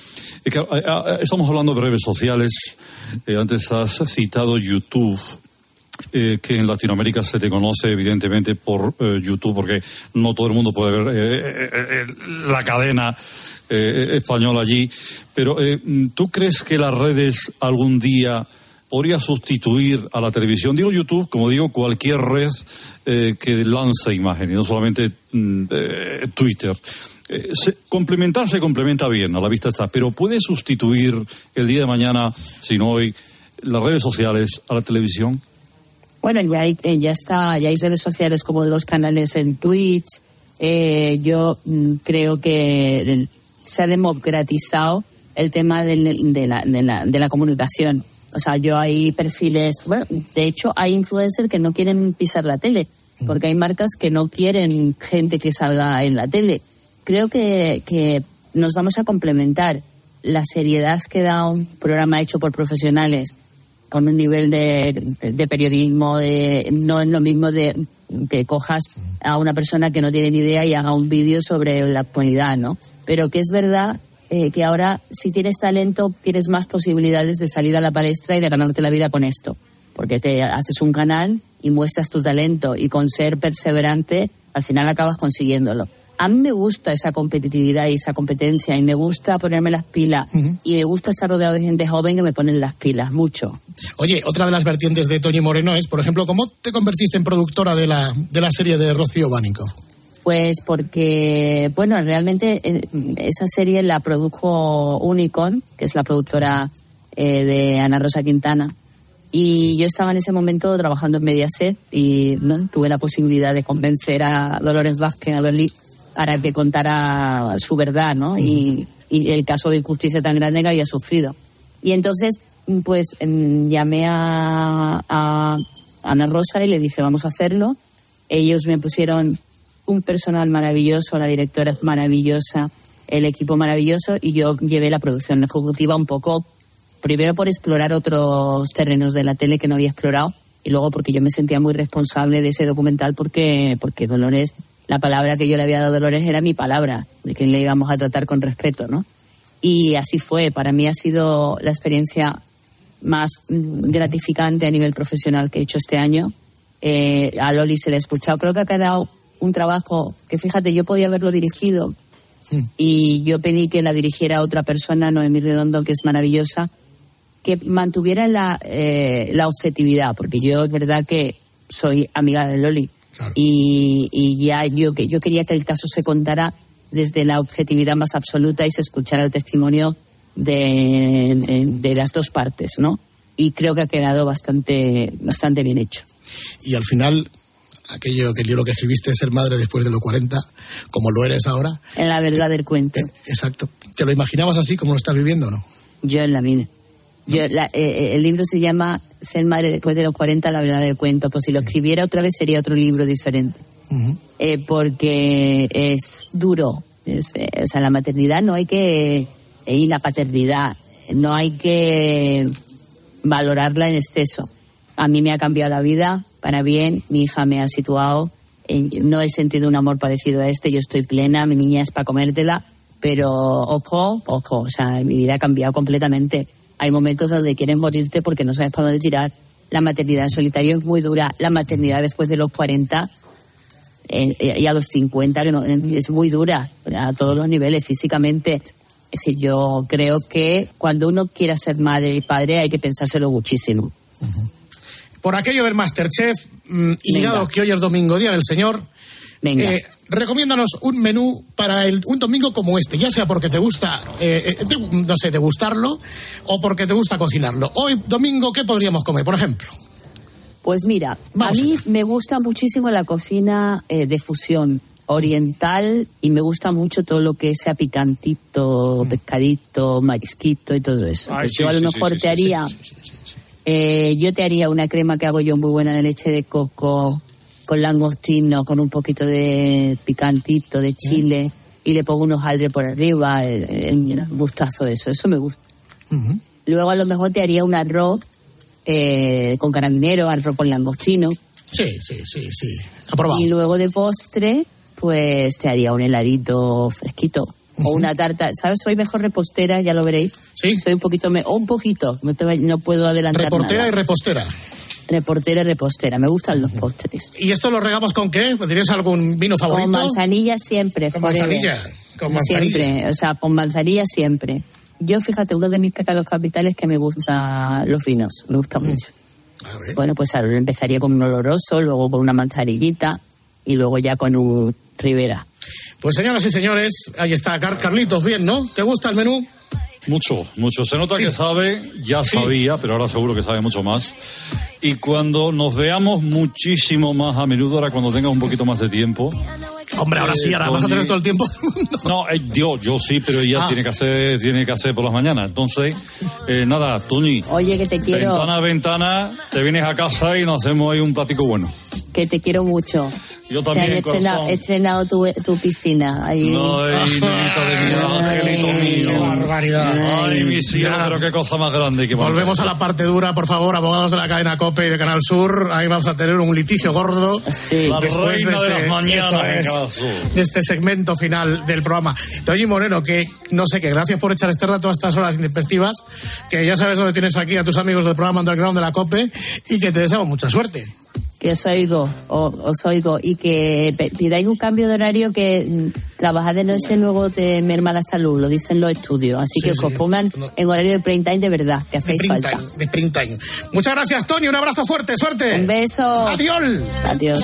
eh, eh, eh, estamos hablando de redes sociales. Antes has citado YouTube que en Latinoamérica se te conoce evidentemente por YouTube, porque no todo el mundo puede ver la cadena española allí. Pero ¿tú crees que las redes algún día podría sustituir a la televisión? Digo YouTube, como digo, cualquier red eh, que lance imágenes, no solamente mm, Twitter. Eh, se- complementar se complementa bien, a la vista está, pero puede sustituir el día de mañana, si no hoy, las redes sociales a la televisión. Bueno, ya, hay, eh, ya está, ya hay redes sociales como los canales en Twitch. Eh, yo mm, creo que el- se ha democratizado el tema de, la, de, la, de la comunicación. O sea, yo hay perfiles, bueno, de hecho hay influencers que no quieren pisar la tele, porque hay marcas que no quieren gente que salga en la tele. Creo que, que nos vamos a complementar la seriedad que da un programa hecho por profesionales con un nivel de, de periodismo, de, no es lo mismo de que cojas a una persona que no tiene ni idea y haga un vídeo sobre la actualidad, ¿no? Pero que es verdad eh, que ahora si tienes talento tienes más posibilidades de salir a la palestra y de ganarte la vida con esto, porque te haces un canal y muestras tu talento y con ser perseverante, al final acabas consiguiéndolo. A mí me gusta esa competitividad y esa competencia y me gusta ponerme las pilas y me gusta estar rodeado de gente joven que me ponen las pilas, mucho. Oye, otra de las vertientes de Toñi Moreno es, por ejemplo, ¿cómo te convertiste en productora de la, de la serie de Rocío Bánico? Pues porque, bueno, realmente eh, esa serie la produjo Unicorn, que es la productora eh, de Ana Rosa Quintana. Y yo estaba en ese momento trabajando en Mediaset y ¿no? tuve la posibilidad de convencer a Dolores Vázquez, a Berlí, para que contara su verdad, ¿no? Y, el caso de injusticia tan grande que había sufrido. Y entonces, pues em, llamé a, a Ana Rosa y le dije, vamos a hacerlo. Ellos me pusieron un personal maravilloso, la directora es maravillosa, el equipo maravilloso y yo llevé la producción ejecutiva un poco, primero por explorar otros terrenos de la tele que no había explorado y luego porque yo me sentía muy responsable de ese documental porque, porque Dolores, la palabra que yo le había dado a Dolores era mi palabra, de que le íbamos a tratar con respeto, ¿no? Y así fue, para mí ha sido la experiencia más mm, gratificante a nivel profesional que he hecho este año. Eh, a Loli se le ha escuchado, creo que ha quedado un trabajo que fíjate, yo podía haberlo dirigido. Y yo pedí que la dirigiera otra persona, Noemí Redondo, que es maravillosa, que mantuviera la, eh, la objetividad, porque yo es verdad que soy amiga de Loli y, y ya yo, yo quería que el caso se contara desde la objetividad más absoluta y se escuchara el testimonio de, de las dos partes, ¿no? Y creo que ha quedado bastante, bastante bien hecho. Y al final, aquello que el libro que escribiste, Ser madre después de los 40, como lo eres ahora. En la verdad del cuento. Exacto. ¿Te lo imaginabas así como lo estás viviendo o no? Yo en la vida. Yo, la- eh, el libro se llama Ser madre después de los 40, la verdad del cuento. Pues si lo escribiera otra vez sería otro libro diferente. Eh, porque es duro. Es, eh, o sea, la maternidad no hay que. eh, y la paternidad. No hay que valorarla en exceso. A mí me ha cambiado la vida para bien. Mi hija me ha situado. en- no he sentido un amor parecido a este. Yo estoy plena. Mi niña es para comértela. Pero ojo, ojo. O sea, mi vida ha cambiado completamente. Hay momentos donde quieres morirte porque no sabes para dónde tirar. La maternidad en solitario es muy dura. La maternidad después de los 40 eh, eh, y a los 50 que no- eh, es muy dura a todos los niveles físicamente. Es decir, yo creo que cuando uno quiera ser madre y padre hay que pensárselo muchísimo. Por aquello del Masterchef, mm, y que hoy es domingo, Día del Señor, Venga. eh, recomiéndanos un menú para el, un domingo como este, ya sea porque te gusta, eh, eh, te- no sé, degustarlo o porque te gusta cocinarlo. Hoy, domingo, ¿qué podríamos comer, por ejemplo? Pues mira, a mí me gusta muchísimo la cocina eh, de fusión oriental y me gusta mucho todo lo que sea picantito, pescadito, marisquito y todo eso. Ay, Pues sí, yo a lo sí, mejor sí, sí, te sí, haría, eh, yo te haría una crema que hago yo muy buena de leche de coco con langostino, con un poquito de picantito, de chile y le pongo unos aldres por arriba, el, el gustazo de eso, eso me gusta. Luego a lo mejor te haría un arroz eh, con carabinero, arroz con langostino. Sí, sí, sí, sí. Aprobado. Y luego de postre, pues te haría un heladito fresquito. O una tarta, ¿sabes? Soy mejor repostera, ya lo veréis. Sí. Soy un poquito, me- o un poquito, no, te vay- no puedo adelantar Reportera nada. y repostera. Reportera y repostera, me gustan los postres. ¿Y esto lo regamos con qué? Pues ¿Tienes algún vino favorito? Con manzanilla siempre. Con forever. manzanilla, con manzanilla. Siempre, o sea, con manzanilla siempre. Yo, fíjate, uno de mis pecados capitales es que me gustan los vinos, me gusta mucho. Bueno, pues ahora empezaría con un oloroso, luego con una manzanillita y luego ya con un Rivera. Pues señoras y señores, ahí está Car- Carlitos, bien, ¿no? ¿Te gusta el menú? Mucho, mucho. Se nota que sabe, ya sabía, pero ahora seguro que sabe mucho más. Y cuando nos veamos muchísimo más a menudo, ahora cuando tengas un poquito más de tiempo. Hombre, ahora sí, ahora vas a tener todo el tiempo. No, eh, yo, yo sí, pero ella Ah. tiene que hacer, tiene que hacer por las mañanas. Entonces, eh, nada, Tony. Oye, que te quiero, Ventana a ventana, te vienes a casa y nos hacemos ahí un platico bueno. Que te quiero mucho. Yo también, Este he estrenado, he estrenado tu, tu piscina. Ahí. Ay, niñita de mi angelito mío. Qué barbaridad. Ay, mi cielo, Ya. pero qué cosa más grande que Volvemos a la parte dura, por favor, abogados de la cadena COPE y de Canal Sur. Ahí vamos a tener un litigio gordo. La reina de las mañanas eso en es, Canal Sur. de este segmento final del programa. Toñi Moreno, que no sé qué, gracias por echar este rato a estas horas intempestivas, que ya sabes dónde tienes aquí a tus amigos del programa Underground de la COPE y que te deseamos mucha suerte. Que os oigo, o- os oigo, y que pidáis un cambio de horario que mm, trabajar de noche luego te merma la salud, lo dicen los estudios. Así Sí, que sí. os pongan en horario de prime time de verdad, que hacéis print falta. time, de print time. Muchas gracias, Tony. Un abrazo fuerte, suerte. Un beso. Adiós. Adiós.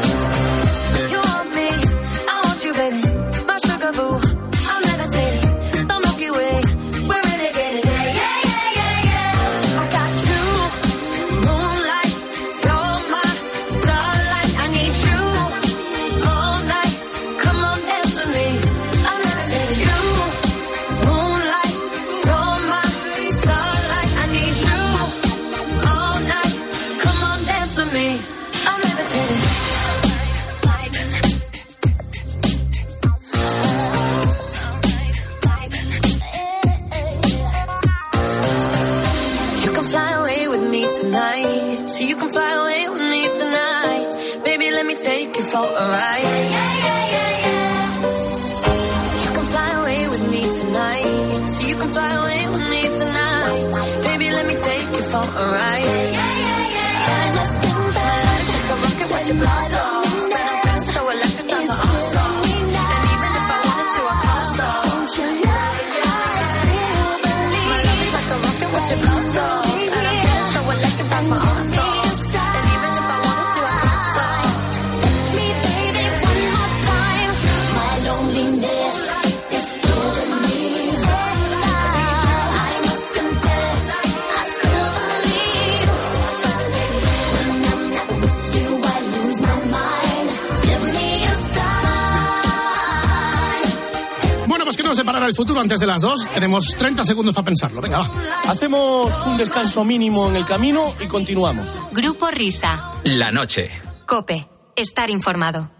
El futuro antes de las dos. Tenemos 30 segundos para pensarlo. Venga, va. Hacemos un descanso mínimo en el camino y continuamos. Grupo Risa. La noche. Cope. Estar informado.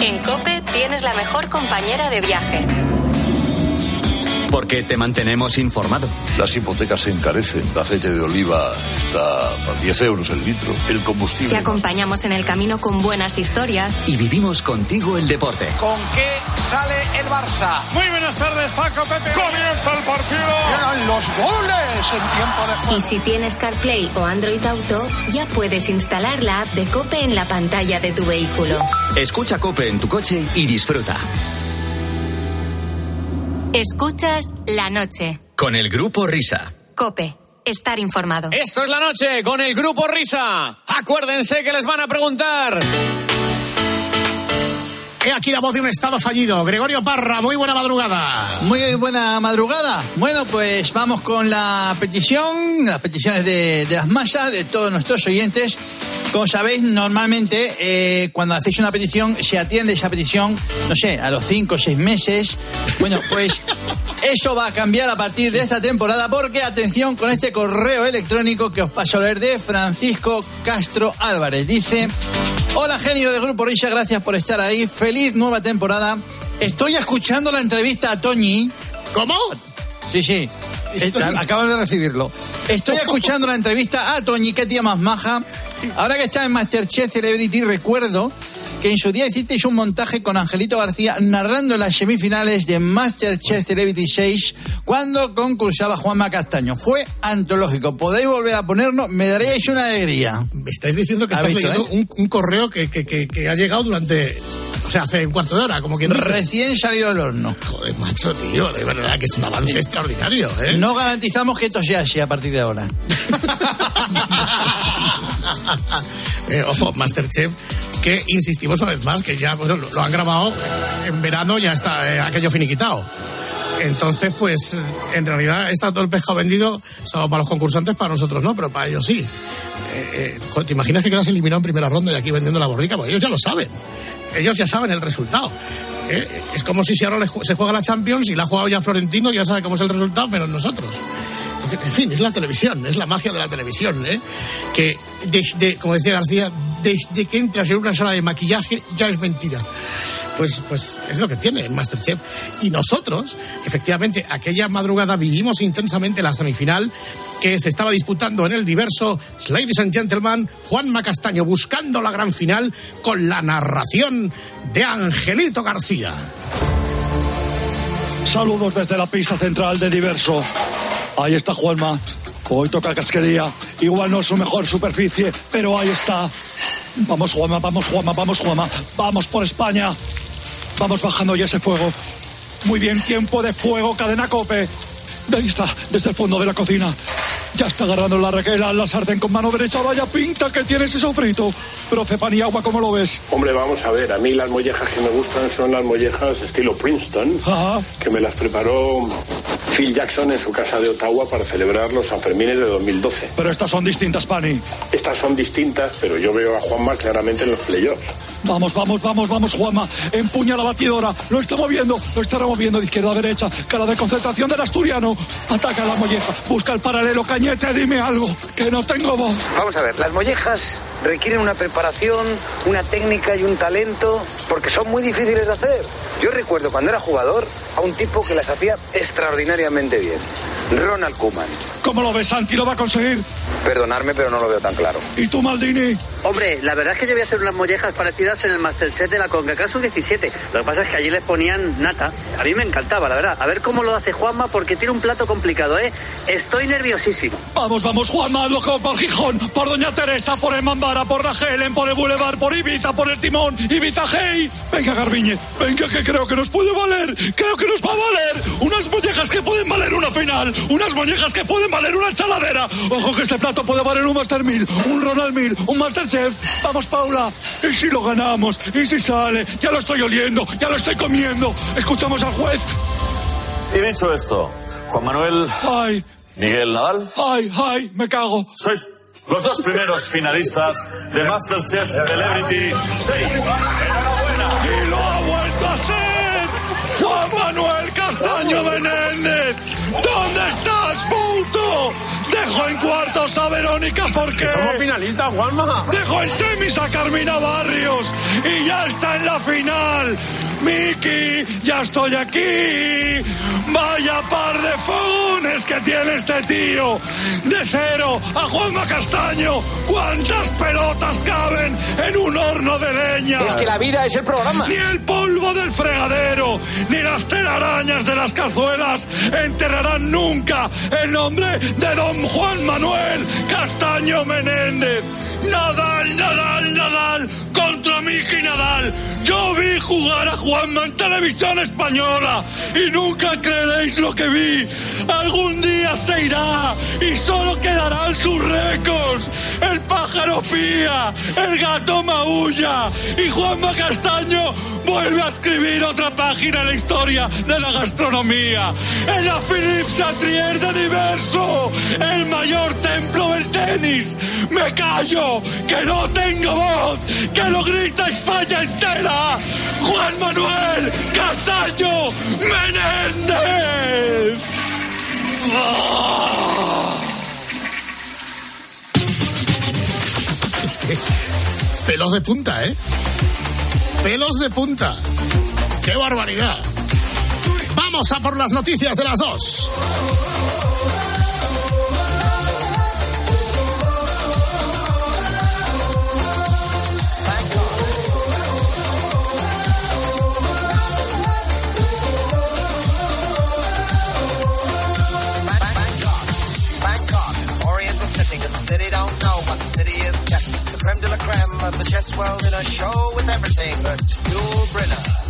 En Cope tienes la mejor compañera de viaje. Porque te mantenemos informado. Las hipotecas se encarecen. El aceite de oliva está a 10 euros el litro. El Te combustible. acompañamos en el camino con buenas historias Y vivimos contigo el deporte. ¿Con qué sale el Barça? Muy buenas tardes, Paco Pepe. Comienza el partido. Llegan los goles en tiempo de juego. Y si tienes CarPlay o Android Auto, ya puedes instalar la app de Cope en la pantalla de tu vehículo. Escucha Cope en tu coche y disfruta. Escuchas la noche. Con el grupo Risa. Cope. Estar informado. Esto es la noche con el grupo Risa. Acuérdense que les van a preguntar. He aquí la voz de un estado fallido. Gregorio Parra, muy buena madrugada. Muy buena madrugada. Bueno, pues vamos con la petición, las peticiones de, de las masas, de todos nuestros oyentes. Como sabéis, normalmente eh, cuando hacéis una petición, se atiende esa petición, no sé, a los cinco o seis meses. Bueno, pues eso va a cambiar a partir de esta temporada porque, atención con este correo electrónico que os paso a leer de Francisco Castro Álvarez. Dice, hola genio de Grupo Risa, gracias por estar ahí. Feliz nueva temporada. Estoy escuchando la entrevista a Toñi. ¿Cómo? Sí, sí. Esto- Acabas de recibirlo. Estoy escuchando la entrevista a Toñi, qué tía más maja. Ahora que está en Masterchef Celebrity, recuerdo que en su día hicisteis un montaje con Angelito García narrando las semifinales de Masterchef Celebrity 6 cuando concursaba Juanma Castaño. Fue antológico. Podéis volver a ponernos, me daríais una alegría. Me estáis diciendo que ¿Ha estás leyendo eh? un, un correo que, que- que- que ha llegado durante. O sea, hace un cuarto de hora, como quien dice. Recién salido del horno. Joder, macho, tío, de verdad que es un avance extraordinario, ¿eh? No garantizamos que esto sea así a partir de ahora. Eh, ojo, Masterchef que insistimos una vez más, que ya lo, han grabado en verano, ya está eh, aquello finiquitado. Entonces, pues, en realidad está todo el pescado vendido, solo para los concursantes, para nosotros no, pero para ellos sí. Eh, eh, ¿Te imaginas que quedas eliminado en primera ronda y aquí vendiendo la borrica? Pues ellos ya lo saben. Ellos ya saben el resultado. Eh, Es como si, ahora se juega la Champions y la ha jugado ya Florentino, ya sabe cómo es el resultado, menos nosotros. Entonces, en fin, es la televisión, es la magia de la televisión, ¿eh? Que, desde, como decía García, desde que entras en una sala de maquillaje ya es mentira. Pues, pues es lo que tiene Masterchef. Y nosotros, efectivamente, aquella madrugada vivimos intensamente la semifinal que se estaba disputando en el diverso Ladies and Gentlemen, Juan Macastaño buscando la gran final con la narración de Angelito García. Saludos desde la pista central de Diverso. Ahí está Juanma. Hoy toca casquería. Igual no es su mejor superficie, pero ahí está. Vamos Juanma, vamos Juanma, vamos Juanma. Vamos por España. Vamos bajando ya ese fuego. Muy bien, tiempo de fuego, cadena cope. De ahí está, desde el fondo de la cocina. Ya está agarrando la requera, la sartén con mano derecha. Vaya pinta que tiene ese sofrito. Profe Paniagua, ¿cómo lo ves? Hombre, vamos a ver, a mí las mollejas que me gustan son las mollejas estilo Princeton, que me las preparó Phil Jackson en su casa de Ottawa para celebrar los Sanfermines de 2012. Pero estas son distintas, Pani. Estas son distintas, pero yo veo a Juanma claramente en los playoffs. Vamos, vamos, vamos, vamos, Juanma. Empuña la batidora. Lo está moviendo, lo está removiendo de izquierda a derecha. Cara de concentración del asturiano. Ataca la molleja. Busca el paralelo. Cañete, dime algo. Que no tengo voz. Vamos a ver, las mollejas requieren una preparación, una técnica y un talento, porque son muy difíciles de hacer. Yo recuerdo cuando era jugador a un tipo que las hacía extraordinariamente bien. Ronald Koeman. ¿Cómo lo ves, Santi? ¿Lo va a conseguir? Perdonarme, pero no lo veo tan claro. ¿Y tú, Maldini? Hombre, la verdad es que yo voy a hacer unas mollejas parecidas en el Masterchef de la CONCACAF Sub-17. Lo que pasa es que allí les ponían nata. A mí me encantaba, la verdad. A ver cómo lo hace Juanma, porque tiene un plato complicado, ¿eh? Estoy nerviosísimo. Vamos, vamos, Juanma. Loco por Gijón, por Doña Teresa, por el Mambara, por Rajelen, por el Boulevard, por Ibiza, por el Timón, Ibiza Hey. Venga, Garbiñe. Venga, que creo que nos puede valer. Creo que nos va a valer. Unas mollejas que pueden valer una final. Unas mollejas que pueden valer una chaladera. Ojo que este plato puede valer un Master 1000, un Ronald 1000, un Masterchef. Vamos, Paula. ¿Y si lo ganamos? ¿Y si sale? Ya lo estoy oliendo, ya lo estoy comiendo. Escuchamos al juez. Y dicho esto, Juan Manuel, Ay, Miguel Nadal, ay, ay, me cago. sois los dos primeros finalistas de Masterchef Celebrity 6. ¡Y lo ha vuelto a hacer! ¡Juan Manuel Castaño Menéndez! ¿Dónde? Dejo en cuartos a Verónica porque... somos finalistas, Juanma. Dejo en semis a Carmina Barrios y ya está en la final. Miki, ya estoy aquí. Vaya par de fogones que tiene este tío. De cero a Juanma Castaño. ¿Cuántas pelotas caben en un horno de leña? Es que la vida es el programa. Ni el polvo del fregadero, ni las telarañas de las cazuelas enterrarán nunca el nombre de don Juan Manuel Castaño Menéndez. Nadal, Nadal, Nadal, contra Miki Nadal. Yo vi jugar a Juanma en televisión española y nunca creeréis lo que vi. Algún día se irá y solo quedarán sus récords. El pájaro pía, el gato maulla y Juanma Castaño vuelve a escribir otra página en la historia de la gastronomía. En la Philippe Satrier de Diverso, el mayor templo del tenis. Me callo, que no tengo voz, que lo grita España entera. Juan Manuel Castaño Menéndez. Es que pelos de punta, ¿eh? Pelos de punta. ¡Qué barbaridad! Vamos a por las noticias de las dos. Of the chess world in a show with everything but Yul Brynner.